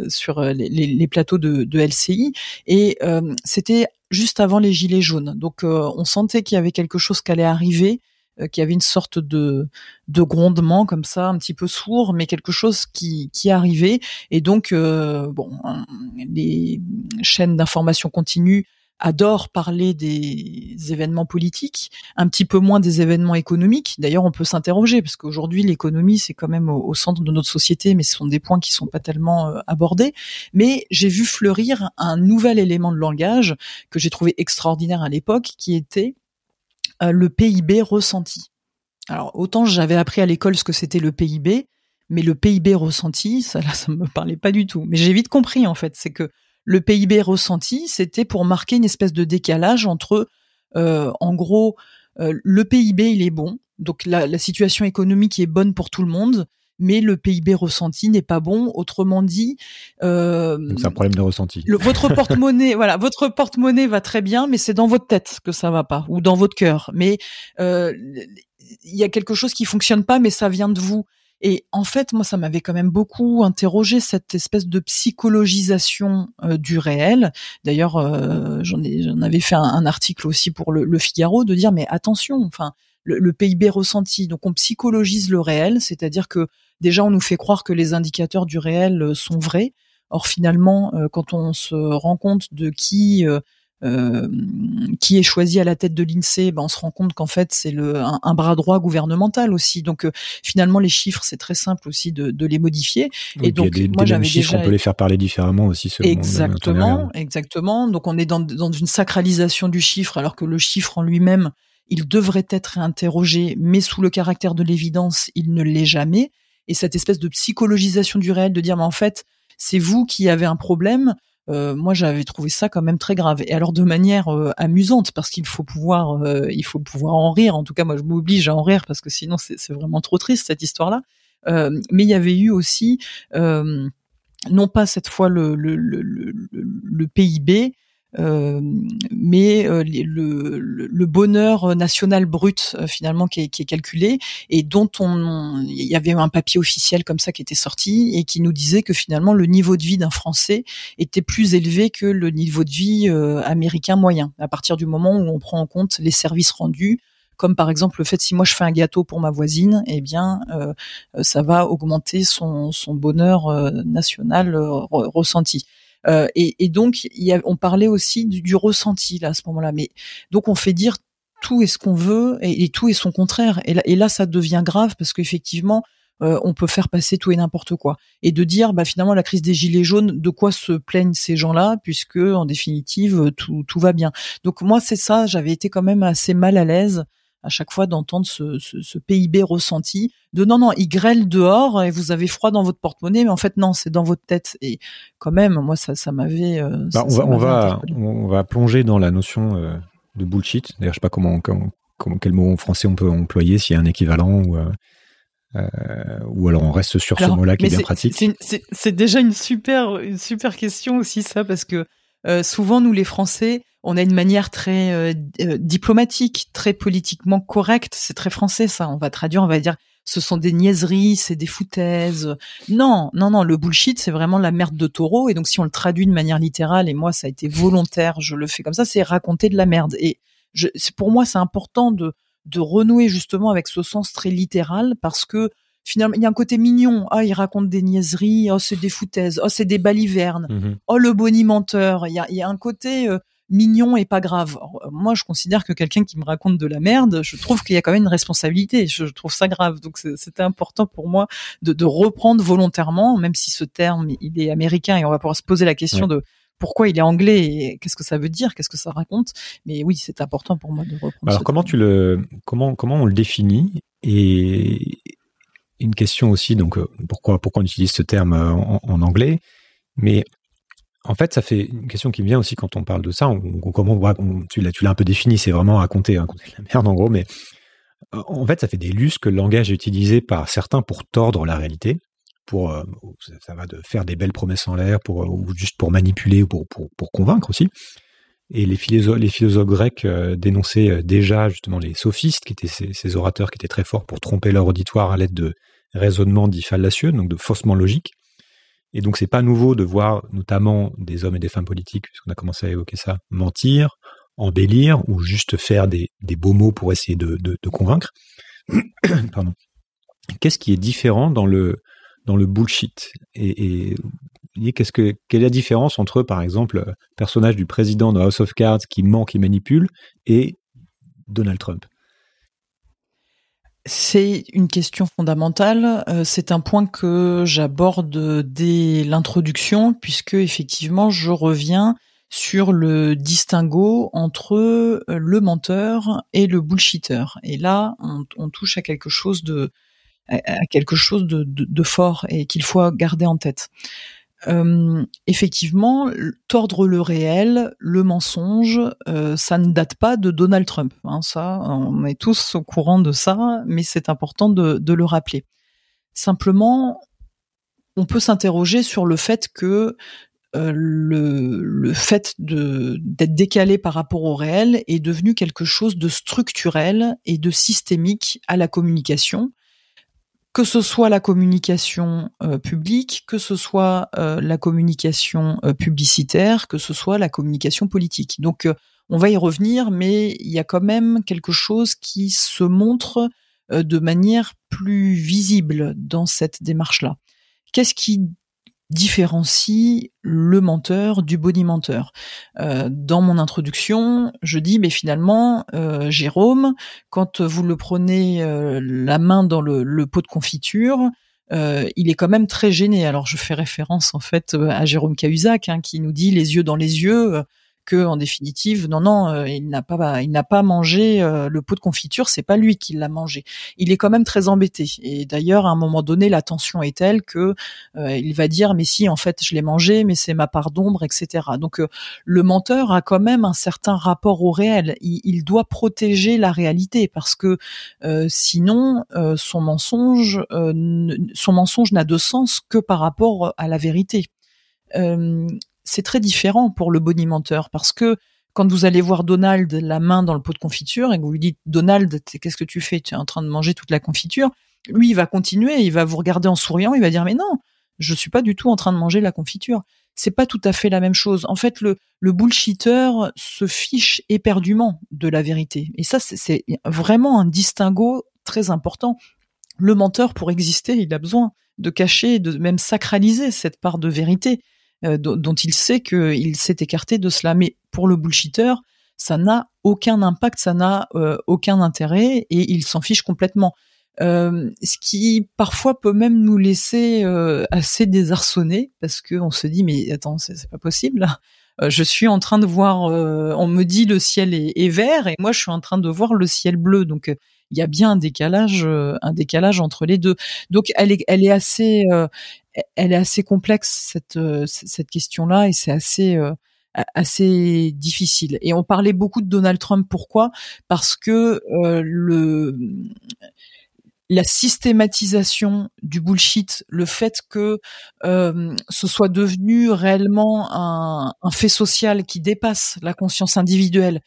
sur les, les, plateaux de, de LCI, et c'était juste avant les gilets jaunes. Donc euh, on sentait qu'il y avait quelque chose qui allait arriver, euh, qu'il y avait une sorte de, de grondement comme ça, un petit peu sourd, mais quelque chose qui, qui arrivait. Et donc euh, bon, les chaînes d'information continue adore parler des événements politiques, un petit peu moins des événements économiques. D'ailleurs, on peut s'interroger parce qu'aujourd'hui, l'économie c'est quand même au, centre de notre société, mais ce sont des points qui sont pas tellement euh, abordés. Mais j'ai vu fleurir un nouvel élément de langage que j'ai trouvé extraordinaire à l'époque, qui était euh, le PIB ressenti. Alors autant j'avais appris à l'école ce que c'était le PIB, mais le PIB ressenti, ça là, ça me parlait pas du tout. Mais j'ai vite compris en fait, c'est que le PIB ressenti, c'était pour marquer une espèce de décalage entre, euh, en gros, euh, le PIB il est bon, donc la, situation économique est bonne pour tout le monde, mais le PIB ressenti n'est pas bon. Autrement dit, euh, c'est un problème de ressenti. votre porte-monnaie, voilà, votre porte-monnaie va très bien, mais c'est dans votre tête que ça va pas, ou dans votre cœur. Mais il y a quelque chose qui fonctionne pas, mais ça vient de vous. Et en fait, moi, ça m'avait quand même beaucoup interrogé cette espèce de psychologisation euh, du réel. D'ailleurs, euh, j'en avais fait un, article aussi pour le, Figaro de dire mais attention, enfin, le, PIB ressenti. Donc, on psychologise le réel, c'est-à-dire que déjà, on nous fait croire que les indicateurs du réel euh, sont vrais. Or, finalement, quand on se rend compte de qui euh, qui est choisi à la tête de l'INSEE, ben on se rend compte qu'en fait c'est le un, bras droit gouvernemental aussi. Donc euh, finalement les chiffres c'est très simple aussi de, de les modifier. et donc des, moi j'avais chiffres on peut les faire parler différemment aussi. Exactement, exactement. Donc on est dans, dans une sacralisation du chiffre alors que le chiffre en lui-même il devrait être interrogé, mais sous le caractère de l'évidence il ne l'est jamais. Et cette espèce de psychologisation du réel de dire mais en fait c'est vous qui avez un problème, euh, moi j'avais trouvé ça quand même très grave. Et alors de manière euh, amusante parce qu'il faut pouvoir euh, il faut pouvoir en rire. En tout cas moi je m'oblige à en rire parce que sinon c'est vraiment trop triste cette histoire là mais il y avait eu aussi non pas cette fois le, le, le, le PIB euh, mais euh, le, le, bonheur national brut euh, finalement qui est, qui est, calculé et dont on il y avait un papier officiel comme ça qui était sorti et qui nous disait que finalement le niveau de vie d'un Français était plus élevé que le niveau de vie américain moyen à partir du moment où on prend en compte les services rendus comme par exemple le fait si moi je fais un gâteau pour ma voisine, eh bien ça va augmenter son, son bonheur national ressenti. Euh, et, donc, y a, on parlait aussi du, ressenti là à ce moment-là. Mais donc, on fait dire tout est ce qu'on veut et, tout est son contraire. Et là, et là, ça devient grave parce qu'effectivement, euh, on peut faire passer tout et n'importe quoi. Et de dire, bah finalement, la crise des gilets jaunes, de quoi se plaignent ces gens-là, puisque en définitive, tout, tout va bien. Donc moi, c'est ça. J'avais été quand même assez mal à l'aise à chaque fois d'entendre ce, ce, ce, PIB ressenti de non non il grêle dehors et vous avez froid dans votre porte-monnaie mais en fait non c'est dans votre tête. Et quand même moi ça ça m'avait euh, bah, on, va, on va on va plonger dans la notion euh, de bullshit. D'ailleurs je sais pas comment, comment, quel mot en français on peut employer s'il y a un équivalent ou euh, euh ou alors on reste sur ce mot-là qui est bien pratique. C'est déjà une super, une super question aussi ça parce que euh, souvent nous les Français, on a une manière très euh, euh, diplomatique, très politiquement correcte. C'est très français ça. On va traduire, on va dire ce sont des niaiseries, c'est des foutaises. Non, non, non, le bullshit, c'est vraiment la merde de taureau. Et donc, si on le traduit de manière littérale, et moi, ça a été volontaire, je le fais comme ça, c'est raconter de la merde. Et je, pour moi, c'est important de, de renouer justement avec ce sens très littéral parce que finalement, il y a un côté mignon. Ah, il raconte des niaiseries. Oh, c'est des foutaises. Oh, c'est des balivernes. Mm-hmm. Oh, le bonimenteur. Il y a, il y a un côté, euh, mignon et pas grave. moi, je considère que quelqu'un qui me raconte de la merde, je trouve qu'il y a quand même une responsabilité. Je trouve ça grave. Donc, c'était important pour moi de, de, reprendre volontairement, même si ce terme il est américain et on va pouvoir se poser la question de pourquoi il est anglais et qu'est-ce que ça veut dire, qu'est-ce que ça raconte. Mais oui, c'est important pour moi de reprendre. Alors, comment tu le, comment comment on le définit et une question aussi, donc euh, pourquoi pourquoi on utilise ce terme euh, en, anglais Mais en fait, ça fait une question qui me vient aussi quand on parle de ça. On, comment tu l'as un peu défini, c'est vraiment raconter raconter la merde en gros, mais euh, en fait, ça fait des lustres que le langage est utilisé par certains pour tordre la réalité, pour ça va de faire des belles promesses en l'air, pour ou juste pour manipuler ou pour, convaincre aussi. Et les philosophes, grecs dénonçaient déjà justement les sophistes, qui étaient ces, orateurs qui étaient très forts pour tromper leur auditoire à l'aide de raisonnements dits fallacieux, donc de faussements logiques. Et donc c'est pas nouveau de voir notamment des hommes et des femmes politiques, puisqu'on a commencé à évoquer ça, mentir, embellir ou juste faire des, des beaux mots pour essayer de, de, convaincre. Pardon. Qu'est-ce qui est différent dans le dans le bullshit? Et, et qu'est-ce que quelle est la différence entre par exemple le personnage du président de House of Cards qui ment, qui manipule et Donald Trump? C'est une question fondamentale. Euh, c'est un point que j'aborde dès l'introduction, puisque effectivement, je reviens sur le distinguo entre euh, le menteur et le bullshitter. Et là, on, touche à quelque chose de à quelque chose de fort et qu'il faut garder en tête. Euh, effectivement, tordre le réel, le mensonge, euh, ça ne date pas de Donald Trump. Hein, ça, on est tous au courant de ça, mais c'est important de, le rappeler. Simplement, on peut s'interroger sur le fait que euh, le, fait d'être décalé par rapport au réel est devenu quelque chose de structurel et de systémique à la communication que ce soit la communication euh, publique, que ce soit euh, la communication euh, publicitaire, que ce soit la communication politique. Donc on va y revenir, mais il y a quand même quelque chose qui se montre de manière plus visible dans cette démarche-là. Qu'est-ce qui différencie le menteur du bonimenteur. Euh, dans mon introduction, je dis mais finalement euh, Jérôme, quand vous le prenez euh, la main dans le, pot de confiture, il est quand même très gêné. Alors je fais référence en fait à Jérôme Cahuzac hein, qui nous dit les yeux dans les yeux que en définitive, non, non, euh, il n'a pas, il n'a pas mangé euh, le pot de confiture, c'est pas lui qui l'a mangé. Il est quand même très embêté. Et d'ailleurs, à un moment donné, la tension est telle que euh, il va dire, mais si, en fait, je l'ai mangé, mais c'est ma part d'ombre, etc. Donc, le menteur a quand même un certain rapport au réel. Il, il doit protéger la réalité parce que sinon, son mensonge, son mensonge n'a de sens que par rapport à la vérité c'est très différent pour le bonimenteur parce que quand vous allez voir Donald la main dans le pot de confiture et que vous lui dites Donald, qu'est-ce que tu fais? Tu es en train de manger toute la confiture. Lui, il va continuer, il va vous regarder en souriant, il va dire mais non, je suis pas du tout en train de manger la confiture. C'est pas tout à fait la même chose. En fait, le, le bullshitter se fiche éperdument de la vérité. Et ça, c'est vraiment un distinguo très important. Le menteur, pour exister, il a besoin de cacher, de même sacraliser cette part de vérité. Euh, dont il sait qu'il s'est écarté de cela. Mais pour le bullshitter, ça n'a aucun impact, ça n'a euh, aucun intérêt et il s'en fiche complètement. Euh, ce qui parfois peut même nous laisser assez désarçonnés parce qu'on se dit mais attends c'est pas possible. je suis en train de voir, on me dit le ciel est, est, vert et moi je suis en train de voir le ciel bleu. Donc il y a bien un décalage, un décalage entre les deux. Donc elle est, elle est assez, elle est assez complexe cette euh, question-là et c'est assez euh, assez difficile. Et on parlait beaucoup de Donald Trump. Pourquoi? Parce que euh, la systématisation du bullshit, le fait que ce soit devenu réellement un, fait social qui dépasse la conscience individuelle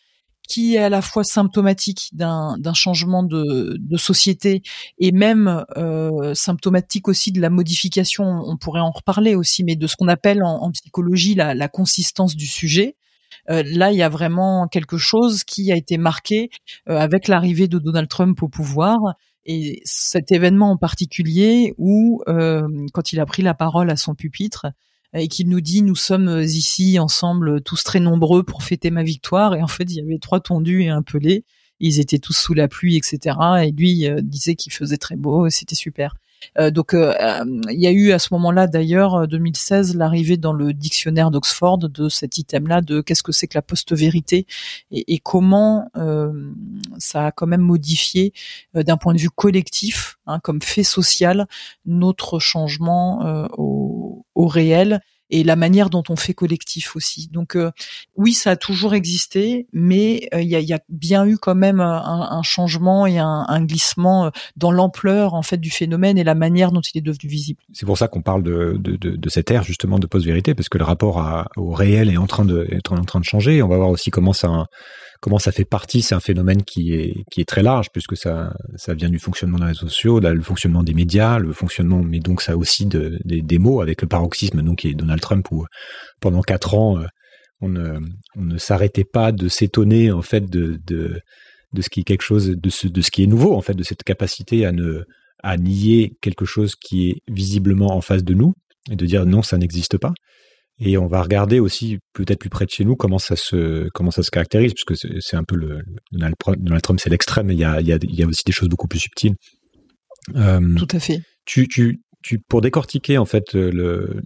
qui est à la fois symptomatique d'un changement de, de, société et même euh, symptomatique aussi de la modification, on pourrait en reparler aussi, mais de ce qu'on appelle en, en, psychologie la, la, consistance du sujet. Euh, là, il y a vraiment quelque chose qui a été marqué euh, avec l'arrivée de Donald Trump au pouvoir. Et cet événement en particulier où, euh, quand il a pris la parole à son pupitre, et qu'il nous dit nous sommes ici ensemble tous très nombreux pour fêter ma victoire. Et en fait il y avait trois tondus et un pelé. Ils étaient tous sous la pluie etc et lui disait qu'il faisait très beau c'était super. Euh, donc euh, euh, il y a eu à ce moment-là d'ailleurs 2016 l'arrivée dans le dictionnaire d'Oxford de cet item-là de qu'est-ce que c'est que la post-vérité? et, et, comment ça a quand même modifié d'un point de vue collectif, hein, comme fait social, notre changement au, au réel et la manière dont on fait collectif aussi. Donc euh, oui, ça a toujours existé, mais euh, il y, a, bien eu quand même un, changement et un, glissement euh, dans l'ampleur en fait du phénomène et la manière dont il est devenu visible. C'est pour ça qu'on parle de, de, cette ère justement de post-vérité, parce que le rapport au réel est en train de est en train de changer. On va voir aussi comment ça comment ça fait partie, c'est un phénomène qui est, très large, puisque ça, vient du fonctionnement des réseaux sociaux, le fonctionnement des médias, le fonctionnement, mais donc ça aussi de, des, mots, avec le paroxysme donc qui est Donald Trump, où pendant quatre ans, euh, on ne, s'arrêtait pas de s'étonner en fait de, de, ce qui est quelque chose, de ce, qui est nouveau, en fait, de cette capacité à nier quelque chose qui est visiblement en face de nous et de dire non, ça n'existe pas. Et on va regarder aussi peut-être plus près de chez nous comment ça se comment ça se caractérise, puisque c'est un peu le, Donald, Trump, c'est l'extrême, mais il y a, il, y a, il y a aussi des choses beaucoup plus subtiles. Euh, Tout à fait. Tu, tu, tu, pour décortiquer en fait le,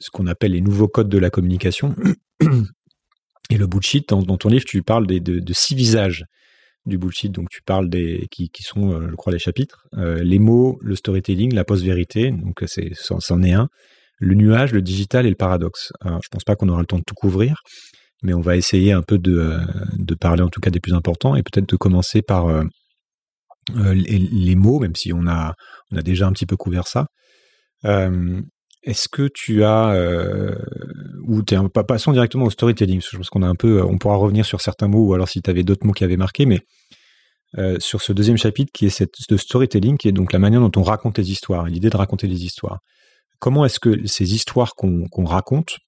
ce qu'on appelle les nouveaux codes de la communication et le bullshit, dans, dans ton livre, tu parles des, de, de, six visages du bullshit. Donc tu parles des qui, qui sont, euh, je crois, les chapitres, euh, les mots, le storytelling, la post-vérité. Donc c'est c'en est un le nuage, le digital et le paradoxe. Je pense pas qu'on aura le temps de tout couvrir, mais on va essayer un peu de, euh, parler en tout cas des plus importants et peut-être de commencer par euh, euh, les, mots, même si on a, déjà un petit peu couvert ça. Est-ce que tu as ou t'es passons directement au storytelling je pense qu'on a un peu, on pourra revenir sur certains mots ou alors si tu avais d'autres mots qui avaient marqué, mais sur ce deuxième chapitre qui est cette de storytelling, qui est donc la manière dont on raconte les histoires, l'idée de raconter les histoires comment est-ce que ces histoires qu'on raconte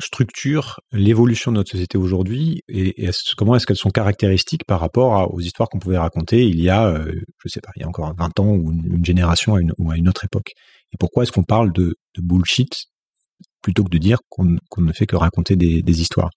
structurent l'évolution de notre société aujourd'hui et, comment est-ce qu'elles sont caractéristiques par rapport aux histoires qu'on pouvait raconter il y a, euh, je sais pas, il y a encore 20 ans ou une, génération ou à une autre époque? Et pourquoi est-ce qu'on parle de, bullshit plutôt que de dire qu'on ne fait que raconter des, histoires?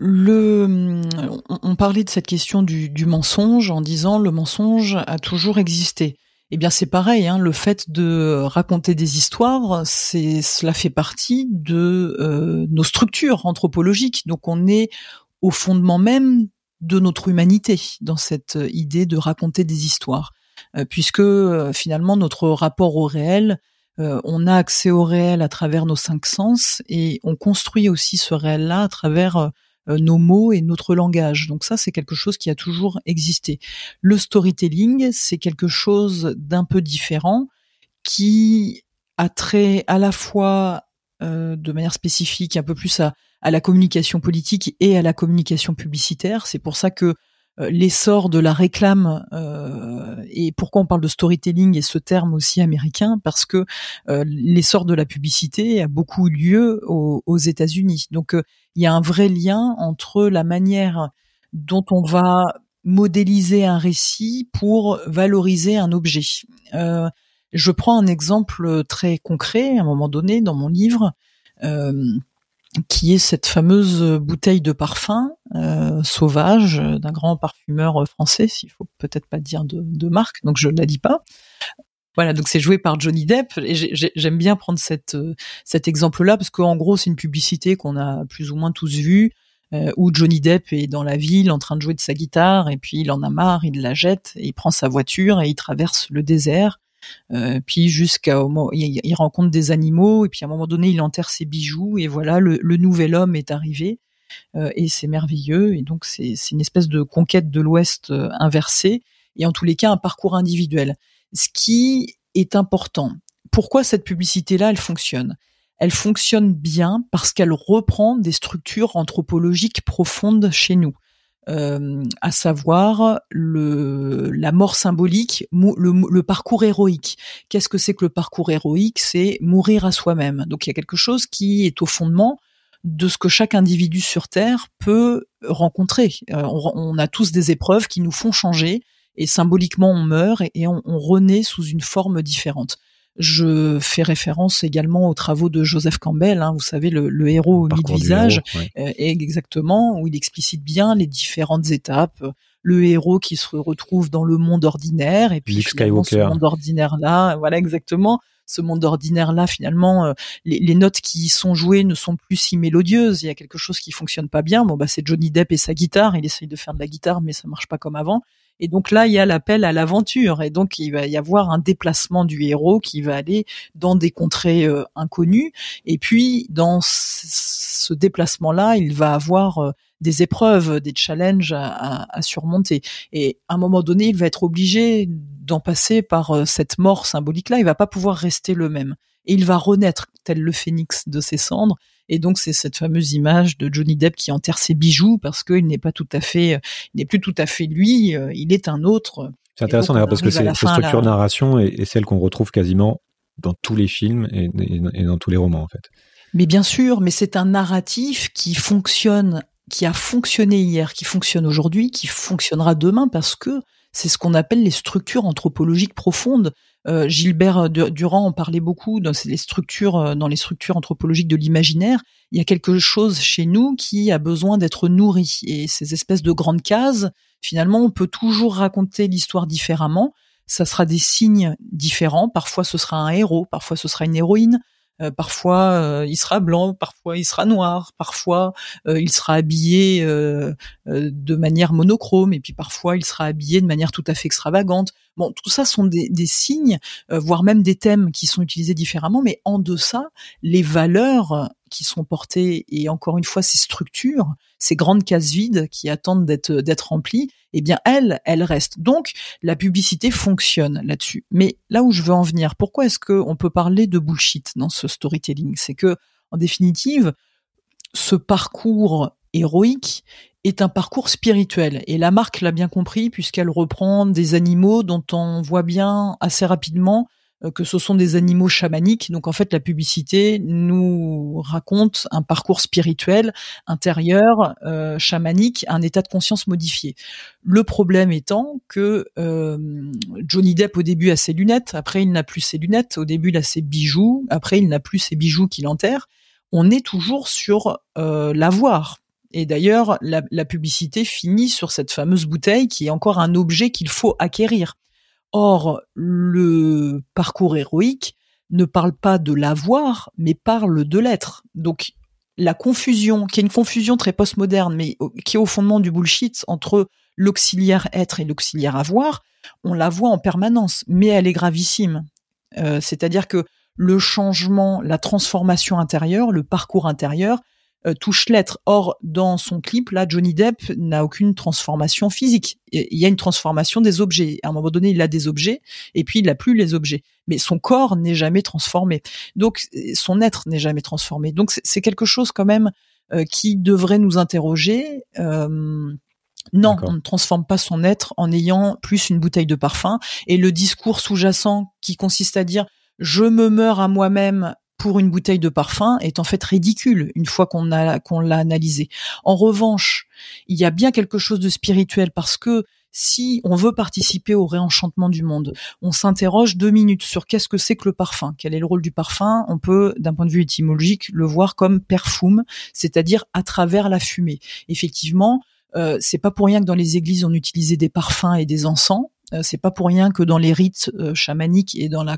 On parlait de cette question du, mensonge en disant le mensonge a toujours existé. Eh bien, c'est pareil. Hein, le fait de raconter des histoires, c'est cela fait partie de euh, nos structures anthropologiques. Donc, on est au fondement même de notre humanité dans cette idée de raconter des histoires, euh, puisque euh, finalement notre rapport au réel, on a accès au réel à travers nos cinq sens et on construit aussi ce réel-là à travers euh, nos mots et notre langage. Donc ça, c'est quelque chose qui a toujours existé. Le storytelling, c'est quelque chose d'un peu différent qui a trait à la fois euh, de manière spécifique un peu plus à, à, la communication politique et à la communication publicitaire. C'est pour ça que euh, l'essor de la réclame euh, et pourquoi on parle de storytelling et ce terme aussi américain parce que euh, l'essor de la publicité a beaucoup eu lieu aux, aux États-Unis. Donc il y a un vrai lien entre la manière dont on va modéliser un récit pour valoriser un objet. je prends un exemple très concret à un moment donné dans mon livre qui est cette fameuse bouteille de parfum euh, sauvage d'un grand parfumeur français, s'il faut peut-être pas dire de, marque, donc je ne la dis pas. Voilà, donc c'est joué par Johnny Depp et j'aime bien prendre cet exemple-là parce qu'en gros c'est une publicité qu'on a plus ou moins tous vue euh, où Johnny Depp est dans la ville en train de jouer de sa guitare et puis il en a marre, il la jette et il prend sa voiture et il traverse le désert euh, puis jusqu'à il, rencontre des animaux et puis à un moment donné il enterre ses bijoux et voilà le, nouvel homme est arrivé euh, et c'est merveilleux et donc c'est une espèce de conquête de l'Ouest euh, inversée et en tous les cas un parcours individuel. Ce qui est important. Pourquoi cette publicité là elle fonctionne? Elle fonctionne bien parce qu'elle reprend des structures anthropologiques profondes chez nous. Euh, à savoir le, la mort symbolique, le, parcours héroïque. Qu'est-ce que c'est que le parcours héroïque? C'est mourir à soi-même. Donc il y a quelque chose qui est au fondement de ce que chaque individu sur Terre peut rencontrer. Euh, on, a tous des épreuves qui nous font changer et symboliquement on meurt et, on, renaît sous une forme différente. Je fais référence également aux travaux de Joseph Campbell, hein, vous savez, le, le héros au de visage, euh, exactement, où il explicite bien les différentes étapes. Le héros qui se retrouve dans le monde ordinaire, et puis ce monde ordinaire là, voilà exactement ce monde ordinaire là finalement euh, les, les, notes qui sont jouées ne sont plus si mélodieuses il y a quelque chose qui fonctionne pas bien bon bah c'est Johnny Depp et sa guitare il essaye de faire de la guitare mais ça marche pas comme avant et donc là, il y a l'appel à l'aventure. Et donc, il va y avoir un déplacement du héros qui va aller dans des contrées euh, inconnues. Et puis, dans ce déplacement-là, il va avoir euh, des épreuves, des challenges à, surmonter. Et à un moment donné, il va être obligé d'en passer par euh, cette mort symbolique-là. Il va pas pouvoir rester le même. Et il va renaître tel le phénix de ses cendres. Et donc c'est cette fameuse image de Johnny Depp qui enterre ses bijoux parce qu'il n'est pas tout à fait, il n'est plus tout à fait lui, euh, il est un autre. C'est intéressant d'ailleurs parce que cette structure narration est, celle qu'on retrouve quasiment dans tous les films et, et, dans tous les romans en fait. Mais bien sûr, mais c'est un narratif qui fonctionne, qui a fonctionné hier, qui fonctionne aujourd'hui, qui fonctionnera demain parce que c'est ce qu'on appelle les structures anthropologiques profondes. Euh, Gilbert Durand en parlait beaucoup dans les structures, euh, dans les structures anthropologiques de l'imaginaire. Il y a quelque chose chez nous qui a besoin d'être nourri. Et ces espèces de grandes cases, finalement, on peut toujours raconter l'histoire différemment. Ça sera des signes différents. Parfois, ce sera un héros. Parfois, ce sera une héroïne. Euh, parfois euh, il sera blanc, parfois il sera noir, parfois euh, il sera habillé de manière monochrome et puis parfois il sera habillé de manière tout à fait extravagante. Bon, tout ça sont des, des signes, voire même des thèmes qui sont utilisés différemment, mais en deçà, les valeurs qui sont portées et encore une fois ces structures, ces grandes cases vides qui attendent d'être remplies, eh bien elles, elles restent. Donc la publicité fonctionne là-dessus. Mais là où je veux en venir, pourquoi est-ce qu'on peut parler de bullshit dans ce storytelling? C'est que en définitive, ce parcours héroïque est un parcours spirituel. Et la marque l'a bien compris puisqu'elle reprend des animaux dont on voit bien assez rapidement que ce sont des animaux chamaniques. Donc en fait, la publicité nous raconte un parcours spirituel intérieur, euh, chamanique, un état de conscience modifié. Le problème étant que euh, Johnny Depp au début a ses lunettes, après il n'a plus ses lunettes, au début il a ses bijoux, après il n'a plus ses bijoux qu'il enterre. On est toujours sur euh, l'avoir. Et d'ailleurs, la, la publicité finit sur cette fameuse bouteille qui est encore un objet qu'il faut acquérir. Or, le parcours héroïque ne parle pas de l'avoir, mais parle de l'être. Donc, la confusion, qui est une confusion très postmoderne, mais qui est au fondement du bullshit entre l'auxiliaire être et l'auxiliaire avoir, on la voit en permanence, mais elle est gravissime. Euh, c'est-à-dire que le changement, la transformation intérieure, le parcours intérieur, touche l'être. Or, dans son clip, là, Johnny Depp n'a aucune transformation physique. Il y a une transformation des objets. À un moment donné, il a des objets, et puis il n'a plus les objets. Mais son corps n'est jamais transformé. Donc, son être n'est jamais transformé. Donc, c'est quelque chose quand même euh, qui devrait nous interroger. Euh, non, on ne transforme pas son être en ayant plus une bouteille de parfum. Et le discours sous-jacent qui consiste à dire je me meurs à moi-même pour une bouteille de parfum est en fait ridicule une fois qu'on a qu'on l'a analysé. En revanche, il y a bien quelque chose de spirituel parce que si on veut participer au réenchantement du monde, on s'interroge deux minutes sur qu'est-ce que c'est que le parfum, quel est le rôle du parfum. On peut, d'un point de vue étymologique, le voir comme perfume, c'est-à-dire à travers la fumée. Effectivement, euh, c'est pas pour rien que dans les églises on utilisait des parfums et des encens. Euh, c'est pas pour rien que dans les rites euh, chamaniques et dans la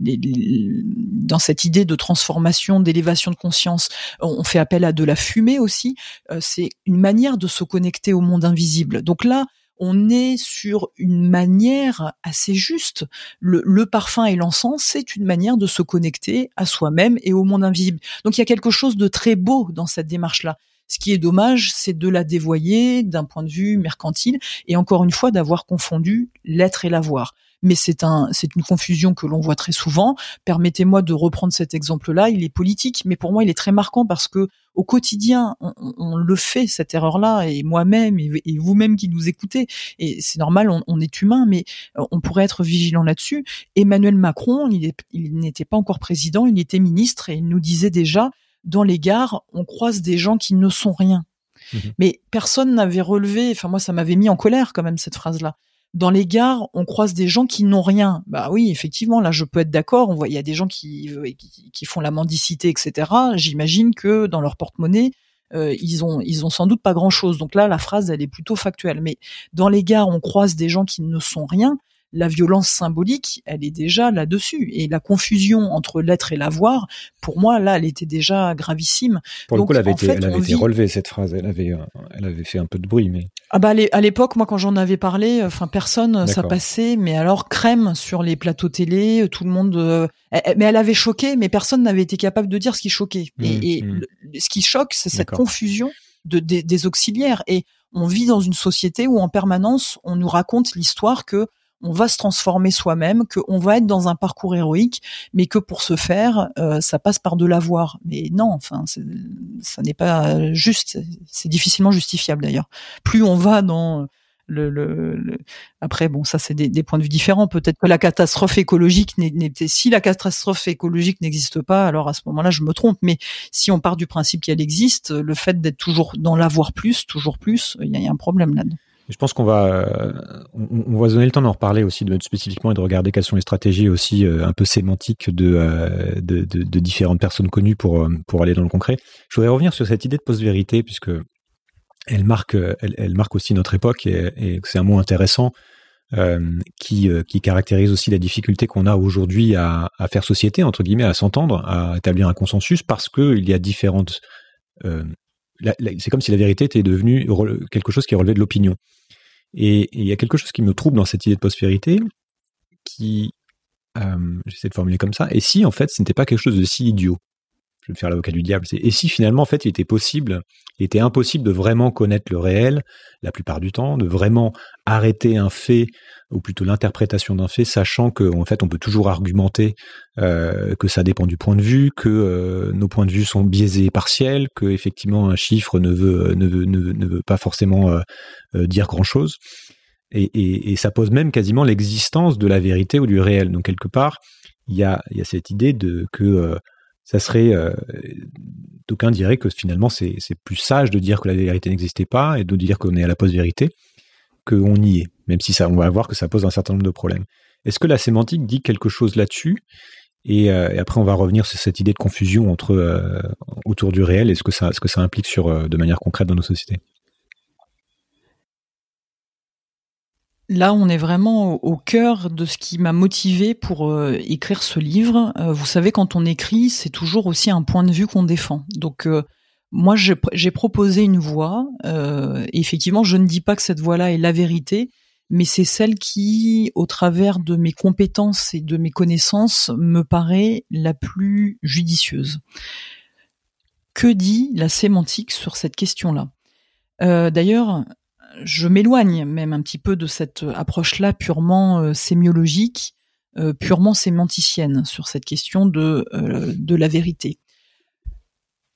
dans cette idée de transformation, d'élévation de conscience, on fait appel à de la fumée aussi. Euh, c'est une manière de se connecter au monde invisible. Donc là, on est sur une manière assez juste. Le, le parfum et l'encens, c'est une manière de se connecter à soi-même et au monde invisible. Donc il y a quelque chose de très beau dans cette démarche-là. Ce qui est dommage, c'est de la dévoyer d'un point de vue mercantile et encore une fois d'avoir confondu l'être et l'avoir mais c'est un, c'est une confusion que l'on voit très souvent. Permettez-moi de reprendre cet exemple-là. Il est politique, mais pour moi, il est très marquant parce que au quotidien, on, le fait cette erreur-là, et moi-même et, vous-même qui nous écoutez. Et c'est normal, on, est humain, mais euh, on pourrait être vigilant là-dessus. Emmanuel Macron, il, il n'était pas encore président, il était ministre et il nous disait déjà dans les gares, on croise des gens qui ne sont rien. Mmh mais personne n'avait relevé, enfin moi ça m'avait mis en colère quand même cette phrase-là dans les gares, on croise des gens qui n'ont rien. Bah oui, effectivement, là, je peux être d'accord. On voit, il y a des gens qui, qui, qui font la mendicité, etc. J'imagine que dans leur porte-monnaie, euh, ils ont ils ont sans doute pas grand chose. Donc là, la phrase elle est plutôt factuelle. Mais dans les gares, on croise des gens qui ne sont rien la violence symbolique, elle est déjà là-dessus. Et la confusion entre l'être et l'avoir, pour moi, là, elle était déjà gravissime. Pour le coup, elle avait, été, elle avait été relevée, cette phrase. Elle avait, euh, elle avait fait un peu de bruit, mais. Ah bah, à l'époque, moi, quand j'en avais parlé, enfin, personne, ça passait, mais alors, crème sur les plateaux télé, tout le monde, euh, mais elle avait choqué, mais personne n'avait été capable de dire ce qui choquait. et, mmh, mmh. ce qui choque, c'est cette confusion de, des auxiliaires. Et on vit dans une société où en permanence on nous raconte l'histoire que on va se transformer soi-même, qu'on va être dans un parcours héroïque, mais que pour ce faire, euh, ça passe par de l'avoir. Mais non, enfin, ça n'est pas juste. C'est difficilement justifiable d'ailleurs. Plus on va dans le, le, après bon ça c'est des, points de vue différents peut-être que la catastrophe écologique n'était si la catastrophe écologique n'existe pas alors à ce moment-là je me trompe mais si on part du principe qu'elle existe le fait d'être toujours dans l'avoir plus toujours plus il y, a un problème là-dedans je pense qu'on va, euh, on, va donner le temps d'en reparler aussi de, spécifiquement et de regarder quelles sont les stratégies aussi euh, un peu sémantiques de, euh, de, de, différentes personnes connues pour, pour aller dans le concret. Je voudrais revenir sur cette idée de post-vérité puisque elle marque, elle, marque aussi notre époque et, c'est un mot intéressant qui, qui caractérise aussi la difficulté qu'on a aujourd'hui à, à, faire société entre guillemets, à s'entendre, à établir un consensus parce que il y a différentes c'est comme si la vérité était devenue quelque chose qui relevait de l'opinion. Et il y a quelque chose qui me trouble dans cette idée de post-vérité, qui, euh, j'essaie de formuler comme ça, et si en fait ce n'était pas quelque chose de si idiot? Je vais me faire l'avocat du diable, et si finalement en fait il était possible, il était impossible de vraiment connaître le réel la plupart du temps, de vraiment arrêter un fait ou plutôt l'interprétation d'un fait, sachant qu'en en fait on peut toujours argumenter euh, que ça dépend du point de vue, que euh, nos points de vue sont biaisés et partiels, que effectivement un chiffre ne veut ne veut, ne veut, pas forcément euh, dire grand chose. Et, et, et, ça pose même quasiment l'existence de la vérité ou du réel. Donc quelque part, il y a, y a cette idée de que ça serait euh, d'aucuns diraient que finalement c'est plus sage de dire que la vérité n'existait pas et de dire qu'on est à la post-vérité qu'on y est, même si ça, on va voir que ça pose un certain nombre de problèmes. Est-ce que la sémantique dit quelque chose là-dessus? Et, euh, et, après on va revenir sur cette idée de confusion euh, autour du réel et ce que ça, implique de manière concrète dans nos sociétés. Là, on est vraiment au, cœur de ce qui m'a motivé pour euh, écrire ce livre. Euh, vous savez, quand on écrit, c'est toujours aussi un point de vue qu'on défend. Donc, euh, moi, j'ai proposé une voie. effectivement, je ne dis pas que cette voie-là est la vérité, mais c'est celle qui, au travers de mes compétences et de mes connaissances, me paraît la plus judicieuse. Que dit la sémantique sur cette question-là? D'ailleurs, je m'éloigne même un petit peu de cette approche-là purement euh, sémiologique, euh, purement sémanticienne sur cette question de, euh, de la vérité.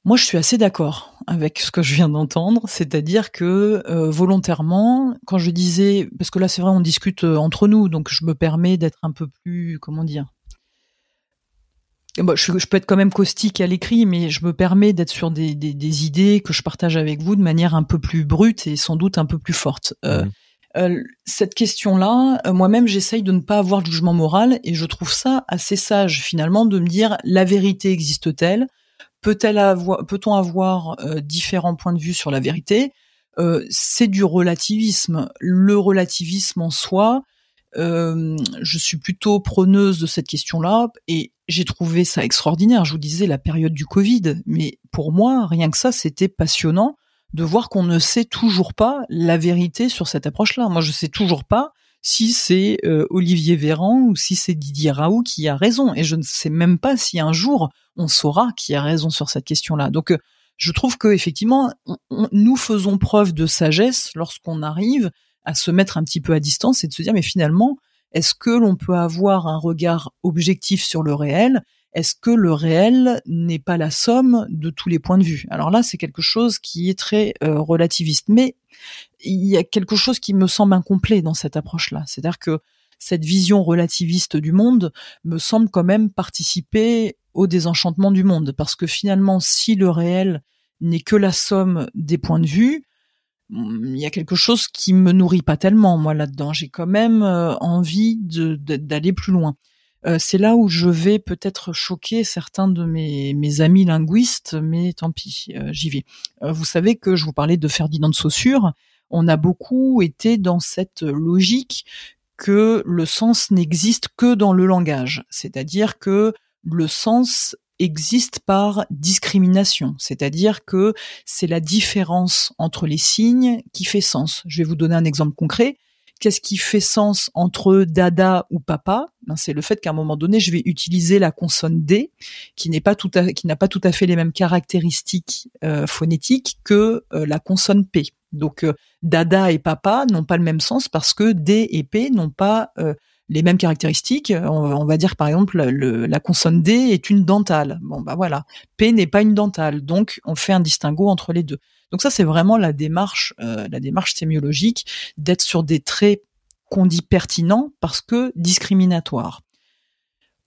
Moi, je suis assez d'accord avec ce que je viens d'entendre, c'est-à-dire que volontairement, quand je disais, parce que là c'est vrai, on discute entre nous, donc je me permets d'être un peu plus, comment dire, je, peux être quand même caustique à l'écrit, mais je me permets d'être sur des, idées que je partage avec vous de manière un peu plus brute et sans doute un peu plus forte. Euh, mmh. euh, cette question-là, euh, moi-même, j'essaye de ne pas avoir de jugement moral et je trouve ça assez sage finalement de me dire la vérité existe-t-elle? Peut-elle avoir, peut-on avoir différents points de vue sur la vérité? C'est du relativisme. Le relativisme en soi, je suis plutôt preneuse de cette question-là et j'ai trouvé ça extraordinaire. Je vous disais la période du Covid, mais pour moi, rien que ça, c'était passionnant de voir qu'on ne sait toujours pas la vérité sur cette approche-là. Moi, je sais toujours pas si c'est euh, Olivier Véran ou si c'est Didier Raoult qui a raison, et je ne sais même pas si un jour on saura qui a raison sur cette question-là. Donc, euh, je trouve que effectivement, nous faisons preuve de sagesse lorsqu'on arrive à se mettre un petit peu à distance et de se dire mais finalement est-ce que l'on peut avoir un regard objectif sur le réel? Est-ce que le réel n'est pas la somme de tous les points de vue? Alors là, c'est quelque chose qui est très euh, relativiste, mais il y a quelque chose qui me semble incomplet dans cette approche-là. C'est-à-dire que cette vision relativiste du monde me semble quand même participer au désenchantement du monde, parce que finalement, si le réel n'est que la somme des points de vue, il y a quelque chose qui me nourrit pas tellement moi là-dedans. J'ai quand même envie de, d'aller plus loin. c'est là où je vais peut-être choquer certains de mes, mes amis linguistes, mais tant pis, j'y vais. vous savez que je vous parlais de Ferdinand de Saussure. On a beaucoup été dans cette logique que le sens n'existe que dans le langage, c'est-à-dire que le sens existe par discrimination, c'est-à-dire que c'est la différence entre les signes qui fait sens. Je vais vous donner un exemple concret. Qu'est-ce qui fait sens entre dada ou papa? Ben, C'est le fait qu'à un moment donné, je vais utiliser la consonne D, qui n'est pas tout qui n'a pas tout à fait les mêmes caractéristiques euh, phonétiques que euh, la consonne P. Donc euh, dada et papa n'ont pas le même sens parce que D et P n'ont pas les mêmes caractéristiques. On, va dire par exemple la consonne D est une dentale. Bon bah voilà, P n'est pas une dentale, donc on fait un distinguo entre les deux. Donc ça c'est vraiment la démarche, euh, la démarche sémiologique d'être sur des traits qu'on dit pertinents parce que discriminatoires.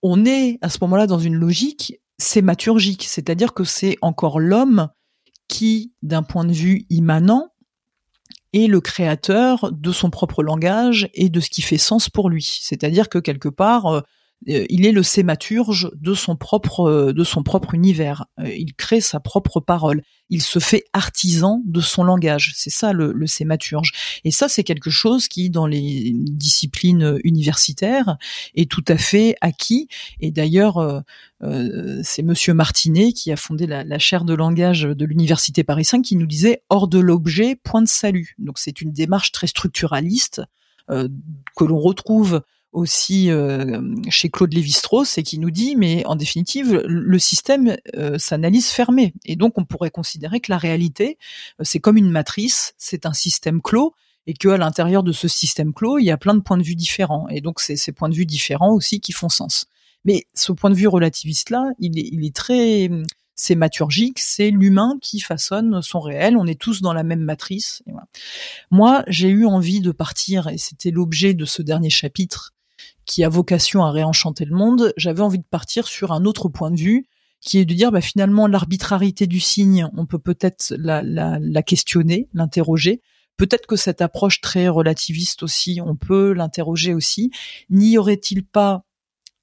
On est à ce moment-là dans une logique sématurgique, c'est-à-dire que c'est encore l'homme qui, d'un point de vue immanent, est le créateur de son propre langage et de ce qui fait sens pour lui. C'est-à-dire que quelque part, euh, il est le sématurge de son propre euh, de son propre univers. Il crée sa propre parole. Il se fait artisan de son langage. C'est ça le, le sématurge. Et ça, c'est quelque chose qui, dans les disciplines universitaires, est tout à fait acquis. Et d'ailleurs, euh, c'est Monsieur Martinet qui a fondé la, la chaire de langage de l'université Paris 5 qui nous disait hors de l'objet, point de salut. Donc c'est une démarche très structuraliste euh, que l'on retrouve aussi euh, chez Claude Lévi-Strauss et qui nous dit mais en définitive le système euh, s'analyse fermé et donc on pourrait considérer que la réalité c'est comme une matrice, c'est un système clos et que à l'intérieur de ce système clos il y a plein de points de vue différents et donc c'est ces points de vue différents aussi qui font sens. Mais ce point de vue relativiste là, il est, il est très c'est maturgique, c'est l'humain qui façonne son réel, on est tous dans la même matrice. Moi, j'ai eu envie de partir, et c'était l'objet de ce dernier chapitre, qui a vocation à réenchanter le monde, j'avais envie de partir sur un autre point de vue, qui est de dire bah, finalement l'arbitrarité du signe, on peut peut-être la, questionner, l'interroger. Peut-être que cette approche très relativiste aussi, on peut l'interroger aussi. N'y aurait-il pas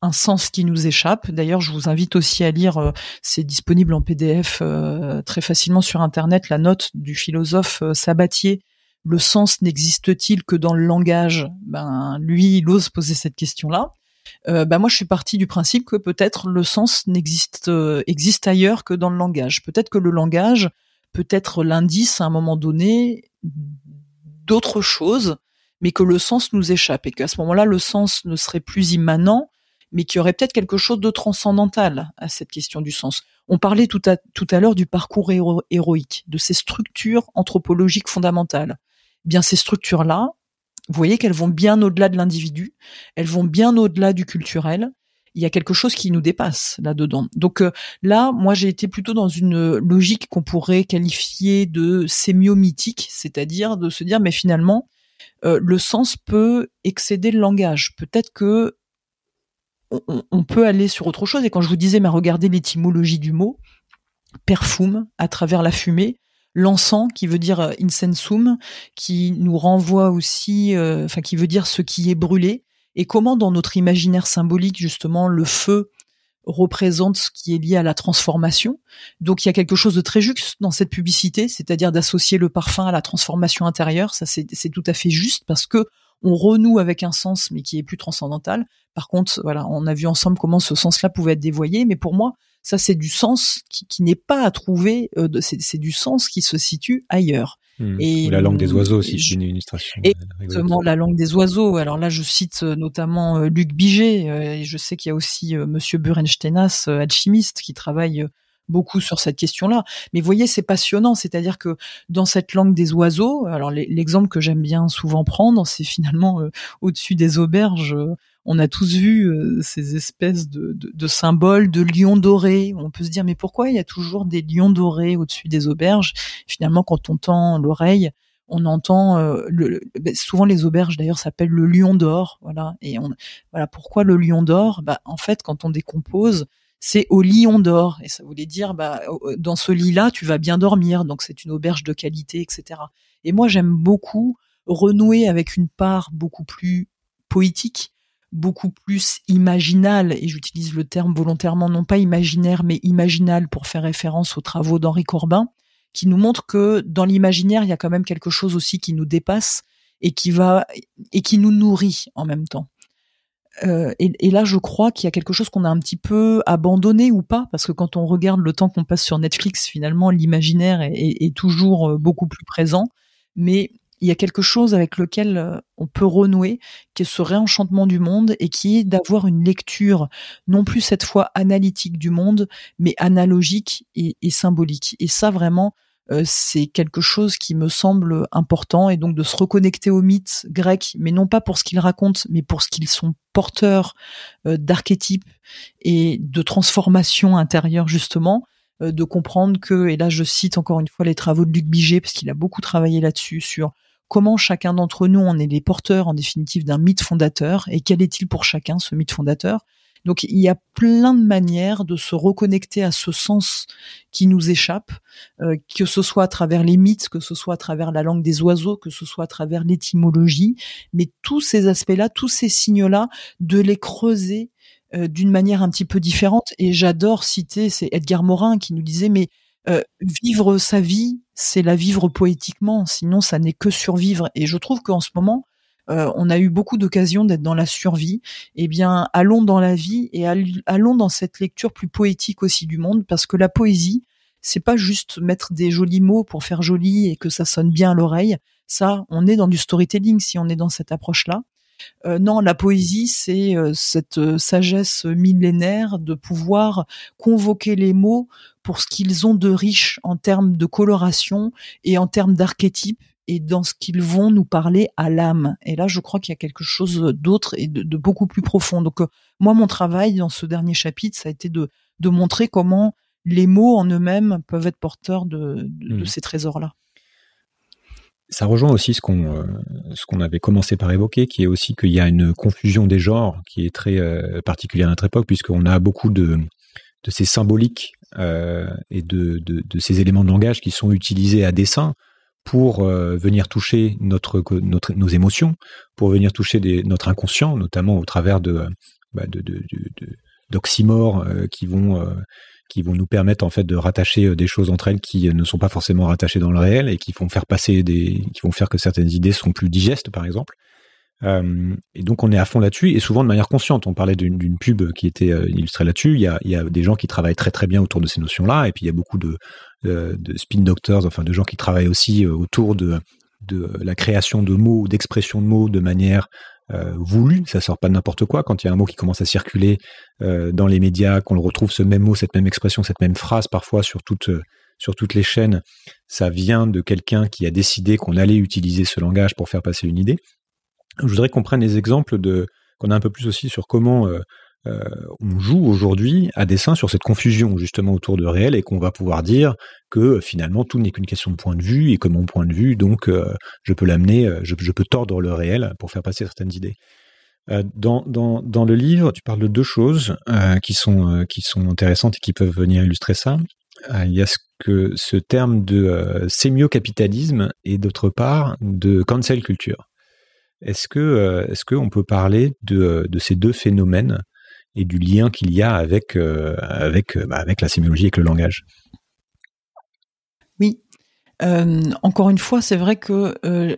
un sens qui nous échappe? D'ailleurs, je vous invite aussi à lire, euh, c'est disponible en PDF euh, très facilement sur Internet, la note du philosophe euh, Sabatier le sens n'existe-t-il que dans le langage? Ben lui, il ose poser cette question-là. Euh, ben moi, je suis partie du principe que peut-être le sens n'existe euh, existe ailleurs que dans le langage. Peut-être que le langage peut être l'indice à un moment donné d'autre chose, mais que le sens nous échappe et qu'à ce moment-là, le sens ne serait plus immanent, mais qu'il y aurait peut-être quelque chose de transcendantal à cette question du sens. On parlait tout à, tout à l'heure du parcours héroïque, de ces structures anthropologiques fondamentales bien ces structures-là, vous voyez qu'elles vont bien au-delà de l'individu, elles vont bien au-delà du culturel. Il y a quelque chose qui nous dépasse là-dedans. Donc euh, là, moi, j'ai été plutôt dans une logique qu'on pourrait qualifier de sémiomitique, c'est-à-dire de se dire, mais finalement, euh, le sens peut excéder le langage. Peut-être que on, on, peut aller sur autre chose. Et quand je vous disais, mais regardez l'étymologie du mot, perfume à travers la fumée, l'encens qui veut dire euh, incensum, qui nous renvoie aussi, euh, enfin qui veut dire ce qui est brûlé, et comment dans notre imaginaire symbolique justement le feu représente ce qui est lié à la transformation. Donc il y a quelque chose de très juste dans cette publicité, c'est-à-dire d'associer le parfum à la transformation intérieure. Ça c'est tout à fait juste parce que on renoue avec un sens mais qui est plus transcendantal. Par contre, voilà, on a vu ensemble comment ce sens-là pouvait être dévoyé, mais pour moi, ça c'est du sens qui, qui n'est pas à trouver, euh, c'est du sens qui se situe ailleurs. Hmm. Et la langue des oiseaux aussi, c'est une illustration. Euh, exactement, la langue des oiseaux. Alors là, je cite euh, notamment Luc Biget, et je sais qu'il y a aussi Monsieur Burensteinas, alchimiste, qui travaille beaucoup sur cette question-là. Mais voyez, c'est passionnant, c'est-à-dire que dans cette langue des oiseaux, alors l'exemple que j'aime bien souvent prendre, c'est finalement au-dessus des auberges, on a tous vu euh, ces espèces de, symboles de lions dorés. On peut se dire mais pourquoi il y a toujours des lions dorés au-dessus des auberges? Finalement, quand on tend l'oreille, on entend euh, le, ben, souvent les auberges d'ailleurs s'appellent le lion d'or. Voilà. Et on, voilà pourquoi le lion d'or? Bah en fait, quand on décompose, c'est au lit on dort. Et ça voulait dire, bah, dans ce lit-là, tu vas bien dormir. Donc c'est une auberge de qualité, etc. Et moi, j'aime beaucoup renouer avec une part beaucoup plus poétique, beaucoup plus imaginale, et j'utilise le terme volontairement, non pas imaginaire, mais imaginal pour faire référence aux travaux d'Henri Corbin, qui nous montre que dans l'imaginaire, il y a quand même quelque chose aussi qui nous dépasse et qui va et qui nous nourrit en même temps. Euh, et, là, je crois qu'il y a quelque chose qu'on a un petit peu abandonné ou pas, parce que quand on regarde le temps qu'on passe sur Netflix, finalement, l'imaginaire est, toujours euh, beaucoup plus présent. Mais il y a quelque chose avec lequel euh, on peut renouer, qui est ce réenchantement du monde et qui est d'avoir une lecture non plus cette fois analytique du monde, mais analogique et symbolique. Et ça, vraiment, euh, c'est quelque chose qui me semble important et donc de se reconnecter aux mythes grecs, mais non pas pour ce qu'ils racontent, mais pour ce qu'ils sont porteurs euh, d'archétypes et de transformations intérieures justement, de comprendre que, et là je cite encore une fois les travaux de Luc Biget, parce qu'il a beaucoup travaillé là-dessus, sur comment chacun d'entre nous, on est les porteurs en définitive d'un mythe fondateur, et quel est-il pour chacun ce mythe fondateur? Donc il y a plein de manières de se reconnecter à ce sens qui nous échappe, euh, que ce soit à travers les mythes, que ce soit à travers la langue des oiseaux, que ce soit à travers l'étymologie, mais tous ces aspects-là, tous ces signes-là, de les creuser euh, d'une manière un petit peu différente. Et j'adore citer, c'est Edgar Morin qui nous disait, mais euh, vivre sa vie, c'est la vivre poétiquement, sinon ça n'est que survivre. Et je trouve qu'en ce moment, euh, on a eu beaucoup d'occasions d'être dans la survie. Eh bien, allons dans la vie et allons dans cette lecture plus poétique aussi du monde, parce que la poésie, c'est pas juste mettre des jolis mots pour faire joli et que ça sonne bien à l'oreille. Ça, on est dans du storytelling si on est dans cette approche-là. Euh, non, la poésie, c'est euh, cette sagesse millénaire de pouvoir convoquer les mots pour ce qu'ils ont de riche en termes de coloration et en termes d'archétypes et dans ce qu'ils vont nous parler à l'âme. Et là, je crois qu'il y a quelque chose d'autre et de, beaucoup plus profond. Donc, euh, moi, mon travail dans ce dernier chapitre, ça a été de, de montrer comment les mots en eux-mêmes peuvent être porteurs de, de, mmh. ces trésors-là. Ça rejoint aussi ce qu'on euh, ce qu'on avait commencé par évoquer, qui est aussi qu'il y a une confusion des genres qui est très euh, particulière à notre époque, puisqu'on a beaucoup de de ces symboliques et de, de, de, ces éléments de langage qui sont utilisés à dessein pour euh, venir toucher notre, notre, nos émotions, pour venir toucher notre inconscient, notamment au travers de, bah d'oxymores euh, qui vont euh, qui vont nous permettre en fait de rattacher des choses entre elles qui ne sont pas forcément rattachées dans le réel et qui vont faire passer des qui vont faire que certaines idées seront plus digestes par exemple euh, et donc on est à fond là-dessus et souvent de manière consciente. On parlait d'une pub qui était euh, illustrée là-dessus. Il y, a, il y a des gens qui travaillent très très bien autour de ces notions-là et puis il y a beaucoup de, euh, de spin doctors, enfin de gens qui travaillent aussi autour de, de la création de mots, d'expression de mots de manière euh, voulue. Ça sort pas de n'importe quoi. Quand il y a un mot qui commence à circuler euh, dans les médias, qu'on le retrouve ce même mot, cette même expression, cette même phrase parfois sur toutes sur toutes les chaînes, ça vient de quelqu'un qui a décidé qu'on allait utiliser ce langage pour faire passer une idée. Je voudrais qu'on prenne des exemples de qu'on a un peu plus aussi sur comment euh, euh, on joue aujourd'hui à dessein sur cette confusion justement autour de réel et qu'on va pouvoir dire que finalement tout n'est qu'une question de point de vue et que mon point de vue donc euh, je peux l'amener, je, peux tordre le réel pour faire passer certaines idées. Dans, le livre, tu parles de deux choses qui, sont, intéressantes et qui peuvent venir illustrer ça. il y a ce, que, ce terme de sémiocapitalisme et d'autre part de cancel culture. Est-ce que euh, est-ce qu'on peut parler de, ces deux phénomènes et du lien qu'il y a avec euh, avec bah, avec la sémiologie et le langage Oui. Euh, encore une fois, c'est vrai que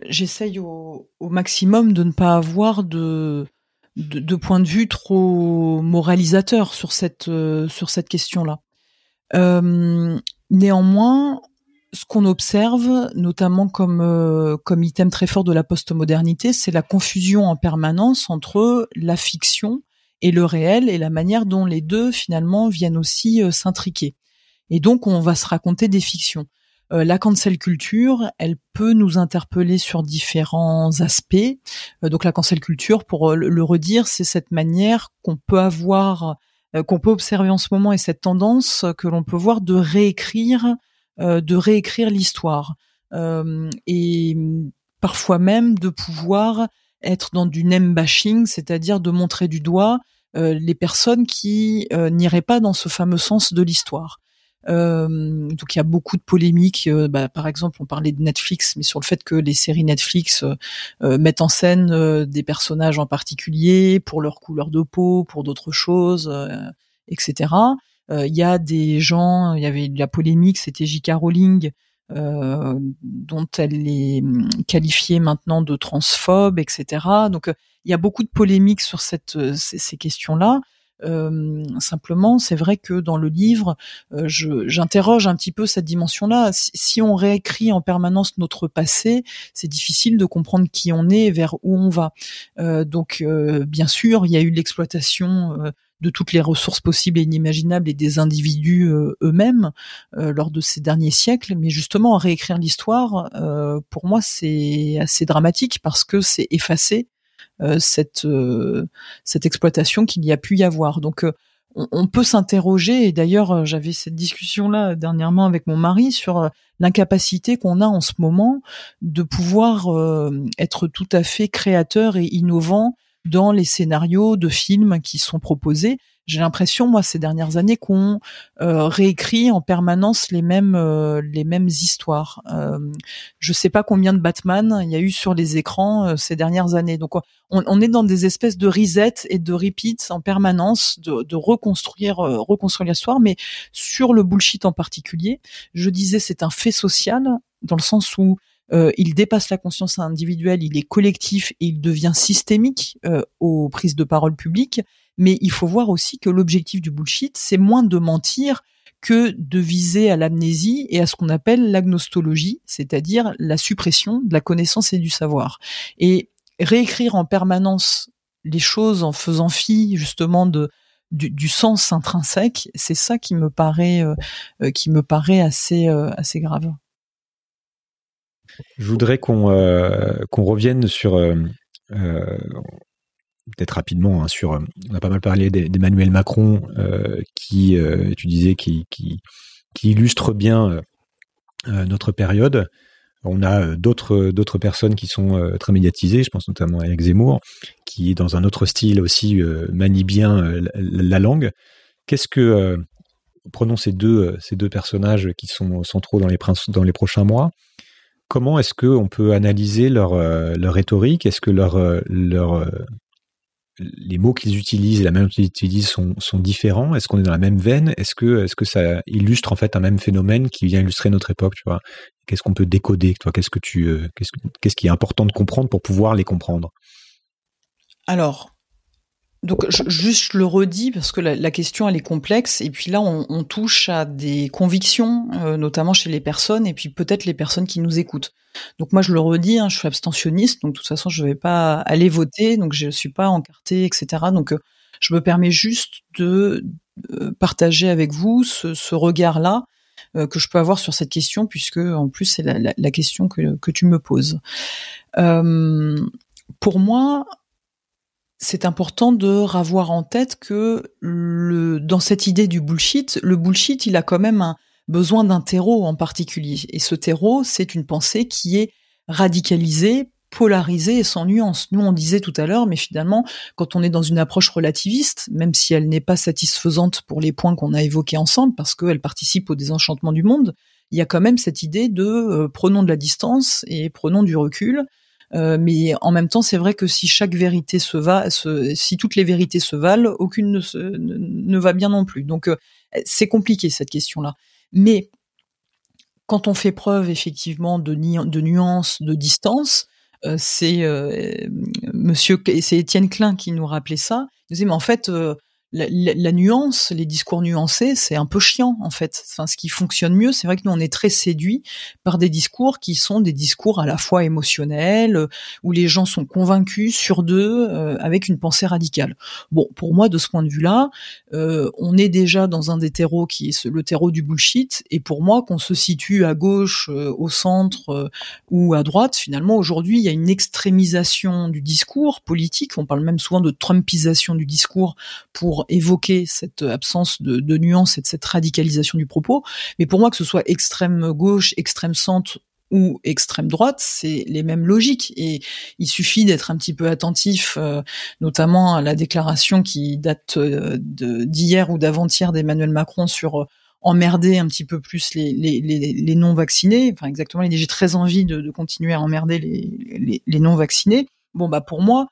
j'essaye au, maximum de ne pas avoir de, de, de point de vue trop moralisateur sur cette cette question-là. néanmoins, ce qu'on observe, notamment comme euh, comme item très fort de la postmodernité, c'est la confusion en permanence entre la fiction et le réel et la manière dont les deux finalement viennent aussi euh, s'intriquer. Et donc on va se raconter des fictions. Euh, la cancel culture, elle peut nous interpeller sur différents aspects. donc la cancel culture, pour le redire, c'est cette manière qu'on peut avoir, qu'on peut observer en ce moment et cette tendance que l'on peut voir de réécrire euh, de réécrire l'histoire euh, et parfois même de pouvoir être dans du name bashing, c'est-à-dire de montrer du doigt les personnes qui n'iraient pas dans ce fameux sens de l'histoire. Euh, donc il y a beaucoup de polémiques. Euh, bah, par exemple, on parlait de Netflix, mais sur le fait que les séries Netflix euh, mettent en scène des personnages en particulier pour leur couleur de peau, pour d'autres choses, etc. Il y a des gens, il y avait de la polémique, c'était J.K. Rowling. Dont elle est hum, qualifiée maintenant de transphobe, etc. Donc il y a beaucoup de polémiques sur cette, ces, ces questions-là. Euh, simplement, c'est vrai que dans le livre, euh, j'interroge un petit peu cette dimension-là. Si, on réécrit en permanence notre passé, c'est difficile de comprendre qui on est et vers où on va. Euh, donc, bien sûr, il y a eu l'exploitation de toutes les ressources possibles et inimaginables et des individus eux-mêmes lors de ces derniers siècles. Mais justement, réécrire l'histoire, pour moi, c'est assez dramatique parce que c'est effacer euh, cette euh, cette exploitation qu'il y a pu y avoir. Donc euh, on, peut s'interroger, et d'ailleurs j'avais cette discussion-là dernièrement avec mon mari sur l'incapacité qu'on a en ce moment de pouvoir être tout à fait créateur et innovant dans les scénarios de films qui sont proposés j'ai l'impression moi ces dernières années qu'on euh, réécrit en permanence les mêmes euh, les mêmes histoires. Euh, je sais pas combien de Batman il y a eu sur les écrans euh, ces dernières années. Donc on, on, est dans des espèces de reset et de repeats en permanence, de, de reconstruire reconstruire l'histoire, mais sur le bullshit en particulier. Je disais c'est un fait social dans le sens où euh, il dépasse la conscience individuelle, il est collectif et il devient systémique euh, aux prises de parole publiques. Mais il faut voir aussi que l'objectif du bullshit, c'est moins de mentir que de viser à l'amnésie et à ce qu'on appelle l'agnostologie, c'est-à-dire la suppression de la connaissance et du savoir. Et réécrire en permanence les choses en faisant fi justement de du, sens intrinsèque, c'est ça qui me paraît euh, qui me paraît assez assez grave. Je voudrais qu'on qu'on revienne sur peut-être rapidement hein, sur. On a pas mal parlé d'Emmanuel Macron, euh, qui, euh, tu disais, qui, qui, illustre bien euh, notre période. On a d'autres personnes qui sont très médiatisées. Je pense notamment à Eric Zemmour, qui dans un autre style aussi manie bien la, langue. Qu'est-ce que prenons ces deux ces deux personnages qui sont centraux dans dans les prochains mois? Comment est-ce qu'on peut analyser leur, leur rhétorique? Est-ce que leur, leur, les mots qu'ils utilisent et la manière dont ils utilisent sont, sont différents? Est-ce qu'on est dans la même veine? Est-ce que, est-ce que ça illustre en fait un même phénomène qui vient illustrer notre époque Tu vois? Qu'est-ce qu'on peut décoder qu'est-ce que tu, euh, qu'est-ce, qu'est-ce qui est important de comprendre pour pouvoir les comprendre? Alors, donc juste je le redis parce que la, question elle est complexe et puis là on, touche à des convictions euh, notamment chez les personnes et puis peut-être les personnes qui nous écoutent. Donc moi je le redis, hein, je suis abstentionniste donc de toute façon je vais pas aller voter donc je suis pas encarté etc. Donc euh, je me permets juste de euh, partager avec vous ce, regard là que je peux avoir sur cette question puisque en plus c'est la, la, question que, que tu me poses. pour moi, c'est important de ravoir en tête que dans cette idée du bullshit, le bullshit, il a quand même un besoin d'un terreau en particulier. Et ce terreau, c'est une pensée qui est radicalisée, polarisée et sans nuance. Nous, on disait tout à l'heure, mais finalement, quand on est dans une approche relativiste, même si elle n'est pas satisfaisante pour les points qu'on a évoqués ensemble, parce qu'elle participe au désenchantement du monde, il y a quand même cette idée de euh, prenons de la distance et prenons du recul, euh, mais en même temps, c'est vrai que si chaque vérité se va, si toutes les vérités se valent, aucune ne, va bien non plus. Donc, euh, c'est compliqué cette question-là. Mais quand on fait preuve effectivement de, de nuance, de distance, euh, c'est Monsieur, c'est Étienne Klein qui nous rappelait ça. Il disait mais en fait, la, nuance, les discours nuancés, c'est un peu chiant en fait. Enfin, ce qui fonctionne mieux, c'est vrai que nous on est très séduits par des discours qui sont des discours à la fois émotionnels, où les gens sont convaincus sur deux, euh, avec une pensée radicale. Bon, pour moi, de ce point de vue-là, euh, on est déjà dans un des terreaux qui est le terreau du bullshit, et pour moi, qu'on se situe à gauche, euh, au centre ou à droite, finalement, aujourd'hui, il y a une extrémisation du discours politique. On parle même souvent de trumpisation du discours pour évoquer cette absence de, de nuance et de cette radicalisation du propos. Mais pour moi, que ce soit extrême gauche, extrême centre ou extrême droite, c'est les mêmes logiques. Et il suffit d'être un petit peu attentif, euh, notamment à la déclaration qui date euh, d'hier ou d'avant-hier d'Emmanuel Macron sur euh, emmerder un petit peu plus les, non-vaccinés. Enfin, exactement, j'ai très envie de, de, continuer à emmerder les, les non-vaccinés. Bon, bah pour moi,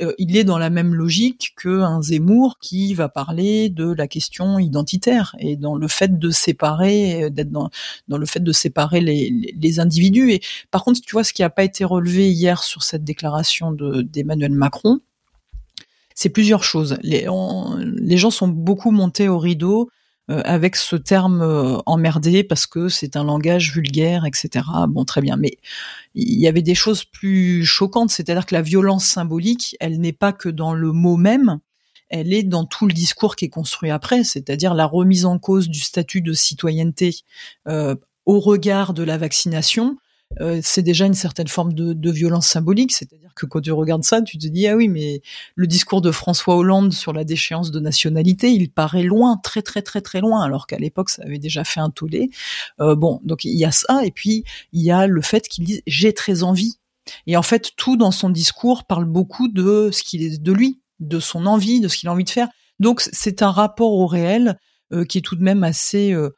euh, il est dans la même logique qu'un Zemmour qui va parler de la question identitaire et dans le fait de séparer, euh, d'être dans, dans le fait de séparer les, les, individus. Et par contre, tu vois, ce qui n'a pas été relevé hier sur cette déclaration d'Emmanuel Macron, c'est plusieurs choses. Les, gens sont beaucoup montés au rideau avec ce terme euh, emmerdé parce que c'est un langage vulgaire, etc. Bon, très bien. Mais il y avait des choses plus choquantes, c'est-à-dire que la violence symbolique, elle n'est pas que dans le mot même, elle est dans tout le discours qui est construit après, c'est-à-dire la remise en cause du statut de citoyenneté euh, au regard de la vaccination, euh, c'est déjà une certaine forme de, violence symbolique. C'est-à-dire que quand tu regardes ça, tu te dis ah oui, mais le discours de François Hollande sur la déchéance de nationalité, il paraît loin, très très très très loin, alors qu'à l'époque ça avait déjà fait un tollé. Euh, bon, donc il y a ça, et puis il y a le fait qu'il dise j'ai très envie. Et en fait, tout dans son discours parle beaucoup de ce qu'il est de lui, de son envie, de ce qu'il a envie de faire. Donc c'est un rapport au réel euh, qui est tout de même assez euh,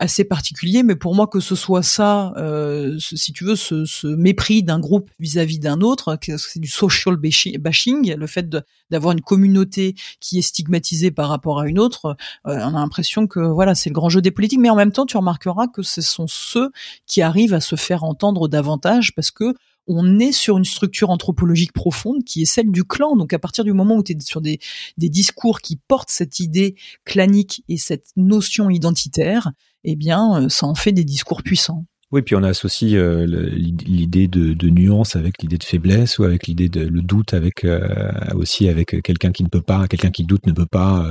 assez particulier, mais pour moi que ce soit ça, euh, si tu veux, ce, ce mépris d'un groupe vis-à-vis d'un autre, c'est du social bashing, le fait d'avoir une communauté qui est stigmatisée par rapport à une autre, euh, on a l'impression que voilà, c'est le grand jeu des politiques, mais en même temps, tu remarqueras que ce sont ceux qui arrivent à se faire entendre davantage parce que on est sur une structure anthropologique profonde qui est celle du clan. Donc à partir du moment où tu es sur des, discours qui portent cette idée clanique et cette notion identitaire, eh bien euh, ça en fait des discours puissants. Oui, puis on associe euh, l'idée de, nuance avec l'idée de faiblesse ou avec l'idée de le doute avec euh, aussi avec quelqu'un qui ne peut pas, quelqu'un qui doute ne peut pas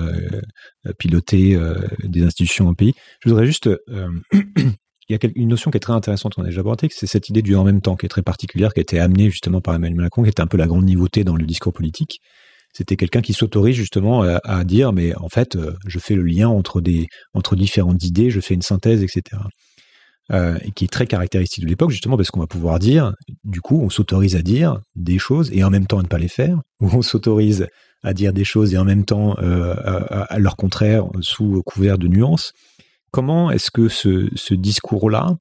piloter des institutions au pays. Je voudrais juste il y a une notion qui est très intéressante qu'on a déjà abordée, c'est cette idée du en même temps qui est très particulière, qui a été amenée justement par Emmanuel Macron, qui était un peu la grande nouveauté dans le discours politique. C'était quelqu'un qui s'autorise justement à, dire, mais en fait, euh, je fais le lien entre différentes idées, je fais une synthèse, etc. Euh, et qui est très caractéristique de l'époque, justement parce qu'on va pouvoir dire, du coup, on s'autorise à dire des choses et en même temps à ne pas les faire, ou on s'autorise à dire des choses et en même temps euh, à, leur contraire sous couvert de nuances comment est-ce que ce, discours-là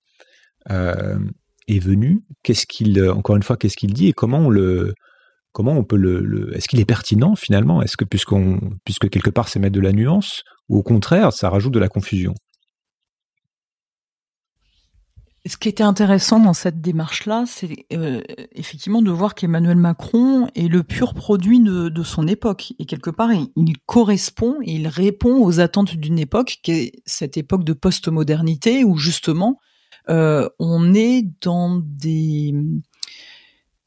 euh, est venu? Qu'est-ce qu'il, encore une fois, qu'est-ce qu'il dit et comment on le, comment on peut le, est-ce qu'il est pertinent finalement? Est-ce que puisqu'on, puisque quelque part c'est mettre de la nuance, ou au contraire ça rajoute de la confusion? Ce qui était intéressant dans cette démarche-là, c'est euh, effectivement de voir qu'Emmanuel Macron est le pur produit de, son époque. Et quelque part, il, correspond et il répond aux attentes d'une époque, qui est cette époque de postmodernité, où justement, euh, on est dans des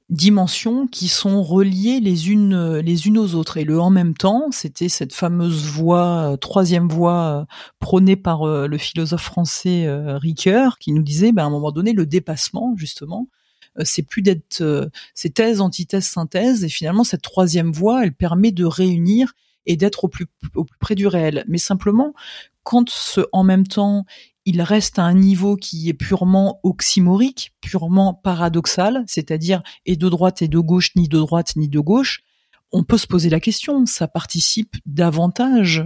dimensions qui sont reliées les unes les unes aux autres. Et le en même temps c'était cette fameuse voie euh, troisième voie euh, prônée par euh, le philosophe français Ricoeur qui nous disait ben, à un moment donné le dépassement justement c'est plus d'être c'est thèse antithèse synthèse. Et finalement cette troisième voie elle permet de réunir et d'être au plus au plus près du réel. Mais simplement quand ce en même temps il reste à un niveau qui est purement oxymorique, purement paradoxal, c'est-à-dire et de droite et de gauche, ni de droite ni de gauche, on peut se poser la question, ça participe davantage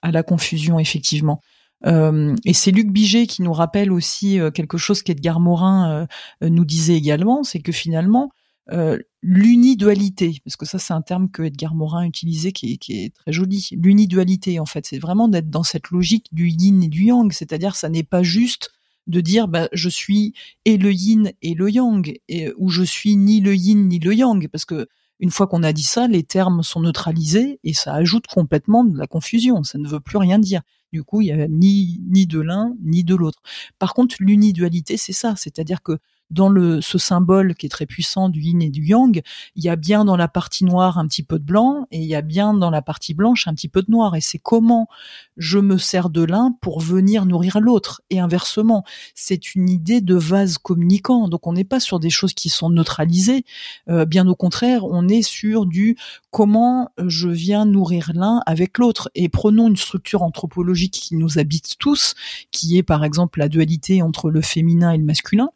à la confusion, effectivement. Euh, et c'est Luc Biget qui nous rappelle aussi euh, quelque chose qu'Edgar Morin euh, nous disait également, c'est que finalement, euh, l'unidualité, parce que ça c'est un terme que Edgar Morin utilisait qui est, qui est très joli. L'unidualité en fait, c'est vraiment d'être dans cette logique du yin et du yang, c'est-à-dire ça n'est pas juste de dire bah, je suis et le yin et le yang, et, ou je suis ni le yin ni le yang, parce que une fois qu'on a dit ça, les termes sont neutralisés et ça ajoute complètement de la confusion. Ça ne veut plus rien dire. Du coup, il y a ni ni de l'un ni de l'autre. Par contre, l'unidualité, c'est ça, c'est-à-dire que dans le, ce symbole qui est très puissant du yin et du yang, il y a bien dans la partie noire un petit peu de blanc et il y a bien dans la partie blanche un petit peu de noir. Et c'est comment je me sers de l'un pour venir nourrir l'autre. Et inversement, c'est une idée de vase communicant. Donc on n'est pas sur des choses qui sont neutralisées. Euh, bien au contraire, on est sur du comment je viens nourrir l'un avec l'autre. Et prenons une structure anthropologique qui nous habite tous, qui est par exemple la dualité entre le féminin et le masculin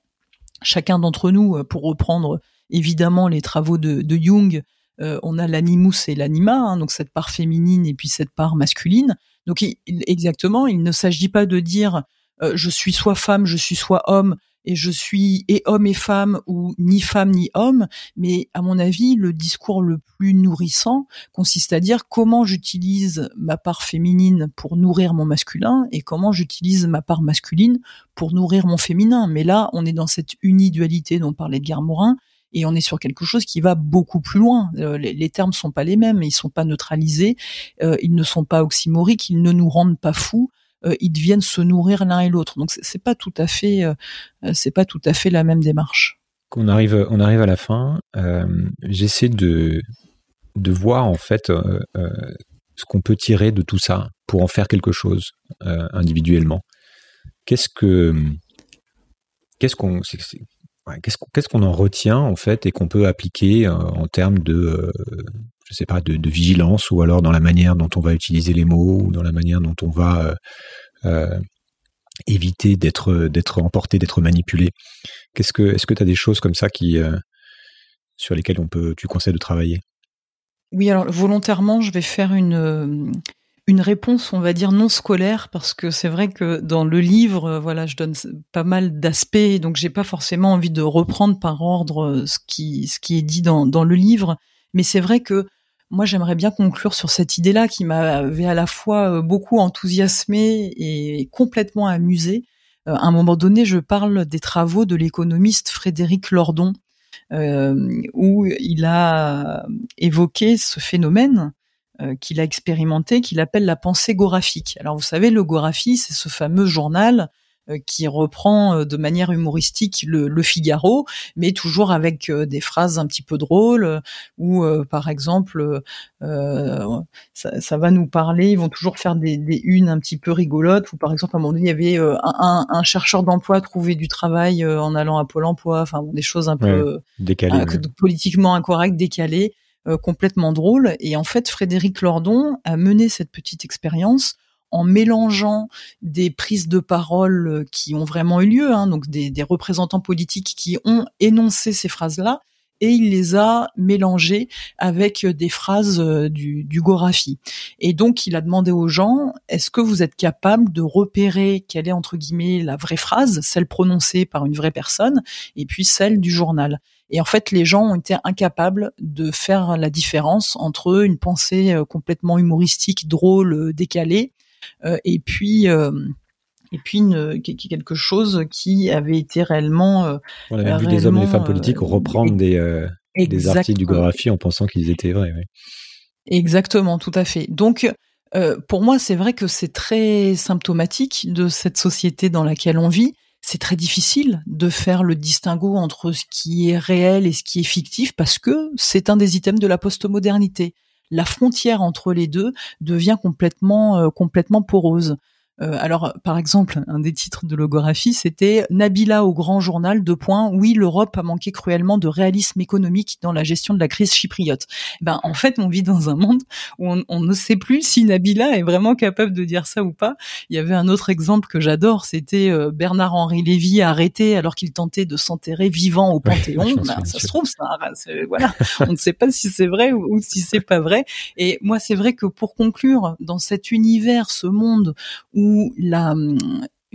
chacun d'entre nous, pour reprendre évidemment les travaux de, Jung, on a l'animus et l'anima, hein, donc cette part féminine et puis cette part masculine. Donc exactement, il ne s'agit pas de dire je suis soit femme, je suis soit homme, et je suis et homme et femme ou ni femme ni homme, mais à mon avis, le discours le plus nourrissant consiste à dire comment j'utilise ma part féminine pour nourrir mon masculin et comment j'utilise ma part masculine pour nourrir mon féminin. Mais là, on est dans cette unidualité dont parlait Edgar Morin et on est sur quelque chose qui va beaucoup plus loin. Euh, les, les, termes sont pas les mêmes, ils sont pas neutralisés, euh, ils ne sont pas oxymoriques, ils ne nous rendent pas fous. Euh, ils deviennent se nourrir l'un et l'autre. Donc c'est pas tout à fait, euh, c'est pas tout à fait la même démarche. On arrive, on arrive à la fin. Euh, j'essaie de de voir en fait ce qu'on peut tirer de tout ça pour en faire quelque chose individuellement. Qu'est-ce que qu'est-ce qu'on qu'est-ce qu'on en retient en fait et qu'on peut appliquer en termes de je pas, de, de, vigilance ou alors dans la manière dont on va utiliser les mots ou dans la manière dont on va euh, euh éviter d'être d'être emporté, d'être manipulé. Qu'est-ce que est-ce que tu as des choses comme ça qui euh, sur lesquelles on peut tu conseilles de travailler? Oui, alors volontairement, je vais faire une une réponse, on va dire non scolaire, parce que c'est vrai que dans le livre, voilà, je donne pas mal d'aspects, donc j'ai pas forcément envie de reprendre par ordre ce qui ce qui est dit dans dans le livre, mais c'est vrai que moi, j'aimerais bien conclure sur cette idée-là qui m'avait à la fois euh, beaucoup enthousiasmé et complètement amusé. Euh, à un moment donné, je parle des travaux de l'économiste Frédéric Lordon, euh, où il a évoqué ce phénomène qu'il a expérimenté, qu'il appelle la pensée graphique. Alors vous savez, le goraphie, c'est ce fameux journal qui reprend euh, de manière humoristique le, Figaro, mais toujours avec euh, des phrases un petit peu drôles, ou par exemple, ça, va nous parler, ils vont toujours faire des, des, unes un petit peu rigolotes, ou par exemple, à un moment donné, il y avait un, chercheur d'emploi trouver du travail en allant à Pôle emploi, enfin des choses un peu décalées, politiquement incorrectes, décalées. complètement drôles. Et en fait, Frédéric Lordon a mené cette petite expérience en mélangeant des prises de parole euh, qui ont vraiment eu lieu, hein, donc des, représentants politiques qui ont énoncé ces phrases-là, et il les a mélangées avec des phrases euh, du, du Gorafi. Et donc, il a demandé aux gens, est-ce que vous êtes capable de repérer quelle est, entre guillemets, la vraie phrase, celle prononcée par une vraie personne, et puis celle du journal? Et en fait, les gens ont été incapables de faire la différence entre une pensée euh, complètement humoristique, drôle, décalée, euh, et puis euh, et puis une, quelque chose qui avait été réellement. Euh, On a vu des hommes et des femmes politiques reprendre des, des articles du Gorafi en pensant qu'ils étaient vrais. Exactement, tout à fait. Donc, pour moi, c'est vrai que c'est très symptomatique de cette société dans laquelle on vit. C'est très difficile de faire le distinguo entre ce qui est réel et ce qui est fictif parce que c'est un des items de la postmodernité la frontière entre les deux devient complètement euh, complètement porose. Euh, alors, par exemple, un des titres de logographie, c'était Nabila au grand journal, de points, oui, l'Europe a manqué cruellement de réalisme économique dans la gestion de la crise chypriote. Ben, en fait, on vit dans un monde où on, ne sait plus si Nabila est vraiment capable de dire ça ou pas. Il y avait un autre exemple que j'adore, c'était euh, Bernard-Henri Lévy arrêté alors qu'il tentait de s'enterrer vivant au Panthéon. Ben, ça se trouve, ça, voilà, on ne sait pas si c'est vrai ou, ou si c'est pas vrai. Et moi, c'est vrai que pour conclure, dans cet univers, ce monde où où la hum,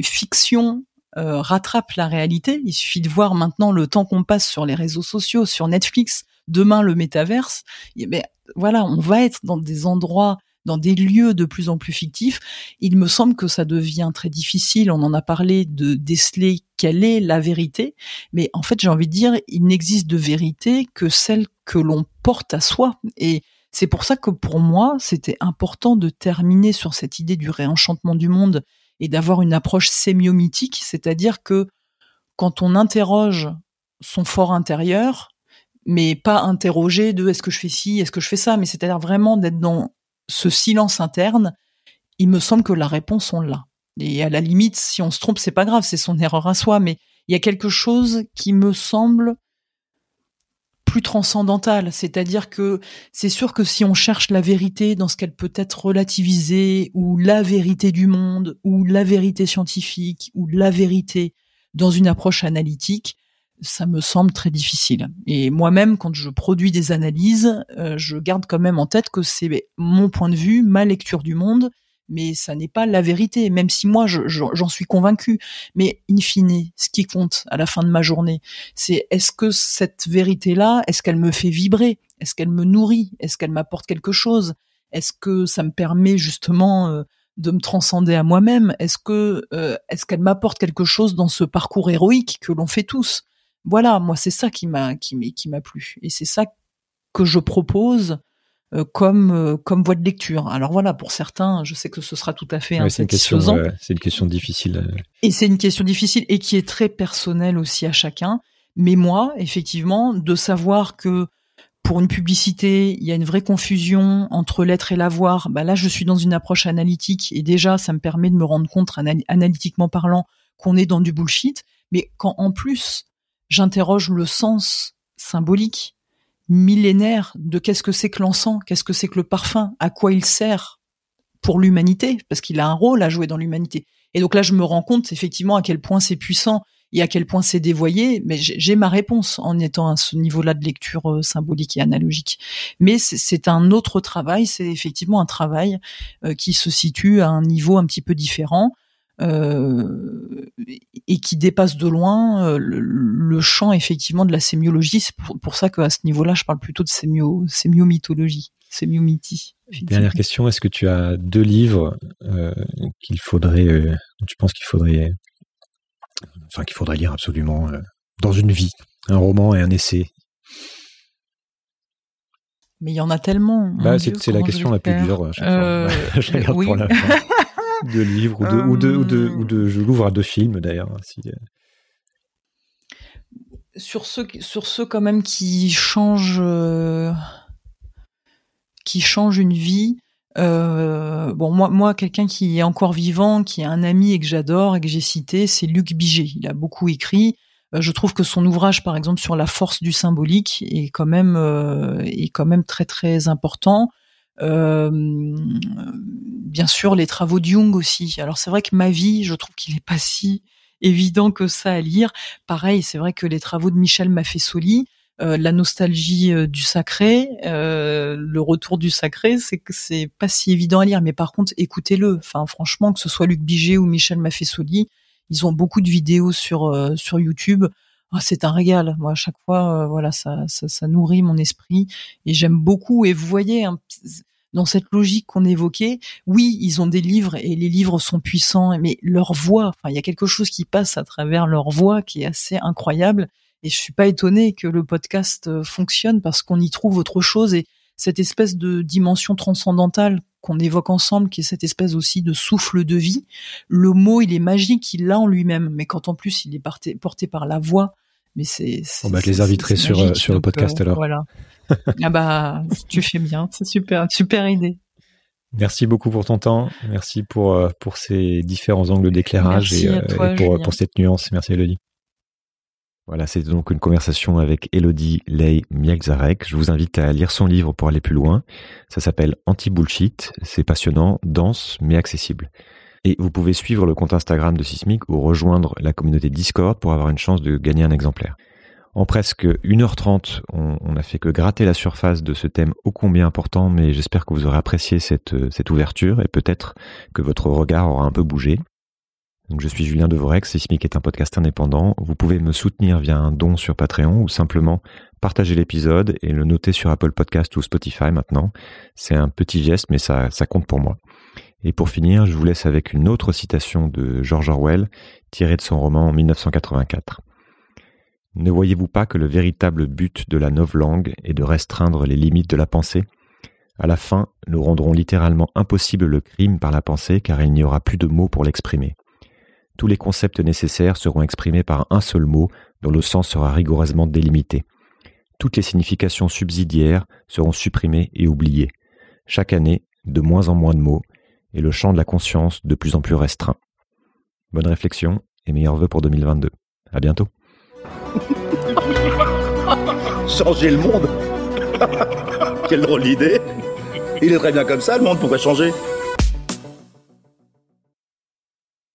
fiction euh, rattrape la réalité. Il suffit de voir maintenant le temps qu'on passe sur les réseaux sociaux, sur Netflix, demain le métaverse. Mais voilà, on va être dans des endroits, dans des lieux de plus en plus fictifs. Il me semble que ça devient très difficile. On en a parlé de déceler quelle est la vérité, mais en fait, j'ai envie de dire, il n'existe de vérité que celle que l'on porte à soi. Et c'est pour ça que pour moi, c'était important de terminer sur cette idée du réenchantement du monde et d'avoir une approche sémiomitique, c'est-à-dire que quand on interroge son fort intérieur, mais pas interroger de est-ce que je fais ci, est-ce que je fais ça, mais c'est-à-dire vraiment d'être dans ce silence interne, il me semble que la réponse on l'a. Et à la limite, si on se trompe, c'est pas grave, c'est son erreur à soi, mais il y a quelque chose qui me semble plus transcendantale, c'est-à-dire que c'est sûr que si on cherche la vérité dans ce qu'elle peut être relativisée, ou la vérité du monde, ou la vérité scientifique, ou la vérité dans une approche analytique, ça me semble très difficile. Et moi-même, quand je produis des analyses, euh, je garde quand même en tête que c'est mon point de vue, ma lecture du monde, mais ça n'est pas la vérité, même si moi j'en suis convaincu. Mais in fine, ce qui compte à la fin de ma journée, c'est est-ce que cette vérité-là, est-ce qu'elle me fait vibrer, est-ce qu'elle me nourrit, est-ce qu'elle m'apporte quelque chose, est-ce que ça me permet justement euh, de me transcender à moi-même, est-ce que euh, est-ce qu'elle m'apporte quelque chose dans ce parcours héroïque que l'on fait tous? Voilà, moi c'est ça qui m'a qui qui m'a plu. Et c'est ça que je propose comme euh, comme voie de lecture. Alors voilà, pour certains, je sais que ce sera tout à fait ouais, C'est une une question difficile. Euh. Et c'est une question difficile et qui est très personnelle aussi à chacun. Mais moi, effectivement, de savoir que pour une publicité, il y a une vraie confusion entre l'être et l'avoir. Bah là, je suis dans une approche analytique et déjà, ça me permet de me rendre compte, analytiquement parlant, qu'on est dans du bullshit. Mais quand en plus j'interroge le sens symbolique millénaire de qu'est-ce que c'est que l'encens, qu'est-ce que c'est que le parfum, à quoi il sert pour l'humanité, parce qu'il a un rôle à jouer dans l'humanité. Et donc là, je me rends compte effectivement à quel point c'est puissant et à quel point c'est dévoyé, mais j'ai ma réponse en étant à ce niveau-là de lecture euh, symbolique et analogique. Mais c'est un autre travail, c'est effectivement un travail euh, qui se situe à un niveau un petit peu différent. Euh, et qui dépasse de loin euh, le, champ effectivement de la sémiologie. C'est pour, ça qu'à ce niveau-là, je parle plutôt de sémio, sémiomythologie, sémiomythie. Dernière question, est-ce que tu as deux livres euh, qu'il faudrait, euh, tu penses qu'il faudrait, enfin qu'il faudrait lire absolument dans une vie, un roman et un essai? Mais il y en a tellement. Bah, c'est la question la plus dure fois. je regarde pour la fin de livres ou de, ou de, ou de, ou de, je l'ouvre à deux films d'ailleurs. Si... Euh. Sur ceux, sur ceux quand même qui changent, euh, qui changent une vie. Euh, bon, moi, moi, quelqu'un qui est encore vivant, qui est un ami et que j'adore et que j'ai cité, c'est Luc Biget. Il a beaucoup écrit. je trouve que son ouvrage, par exemple, sur la force du symbolique, est quand même, est quand même très très important. Euh, bien sûr, les travaux de Jung aussi. Alors c'est vrai que ma vie, je trouve qu'il est pas si évident que ça à lire. Pareil, c'est vrai que les travaux de Michel Maffesoli, euh, la nostalgie euh, du sacré, euh, le retour du sacré, c'est que c'est pas si évident à lire. Mais par contre, écoutez-le. Enfin, franchement, que ce soit Luc Biget ou Michel Maffesoli, ils ont beaucoup de vidéos sur euh, sur YouTube. Ah, c'est un régal. Moi, à chaque fois, voilà, ça, ça, ça, nourrit mon esprit et j'aime beaucoup. Et vous voyez, hein, dans cette logique qu'on évoquait, oui, ils ont des livres et les livres sont puissants, mais leur voix, enfin, il y a quelque chose qui passe à travers leur voix qui est assez incroyable. Et je suis pas étonnée que le podcast euh, fonctionne parce qu'on y trouve autre chose et cette espèce de dimension transcendantale qu'on évoque ensemble, qui est cette espèce aussi de souffle de vie. Le mot, il est magique, il l'a en lui-même, mais quand en plus il est porté, porté par la voix, mais c'est. On va les inviter sur, euh, sur le podcast euh, alors. Voilà. ah bah, tu fais bien, c'est super, super idée. Merci beaucoup pour ton temps, merci pour, euh, pour ces différents angles d'éclairage et, euh, pour, pour, cette nuance. Merci Elodie. Voilà, c'est donc une conversation avec Elodie Ley Mielzarek. Je vous invite à lire son livre pour aller plus loin. Ça s'appelle Anti-Bullshit. C'est passionnant, dense, mais accessible. Et vous pouvez suivre le compte Instagram de Sismic ou rejoindre la communauté Discord pour avoir une chance de gagner un exemplaire. En presque 1h30, on, n'a fait que gratter la surface de ce thème ô combien important, mais j'espère que vous aurez apprécié cette, cette ouverture et peut-être que votre regard aura un peu bougé. Donc je suis Julien Devorex, Sismic est un podcast indépendant. Vous pouvez me soutenir via un don sur Patreon ou simplement partager l'épisode et le noter sur Apple Podcast ou Spotify maintenant. C'est un petit geste, mais ça, ça compte pour moi. Et pour finir, je vous laisse avec une autre citation de George Orwell, tirée de son roman en 1984. Ne voyez-vous pas que le véritable but de la langue est de restreindre les limites de la pensée? À la fin, nous rendrons littéralement impossible le crime par la pensée car il n'y aura plus de mots pour l'exprimer. Tous les concepts nécessaires seront exprimés par un seul mot dont le sens sera rigoureusement délimité. Toutes les significations subsidiaires seront supprimées et oubliées. Chaque année, de moins en moins de mots, et le champ de la conscience de plus en plus restreint. Bonne réflexion et meilleurs vœux pour 2022. À bientôt. Changer le monde? Quelle drôle d'idée Il est très bien comme ça, le monde pourrait changer.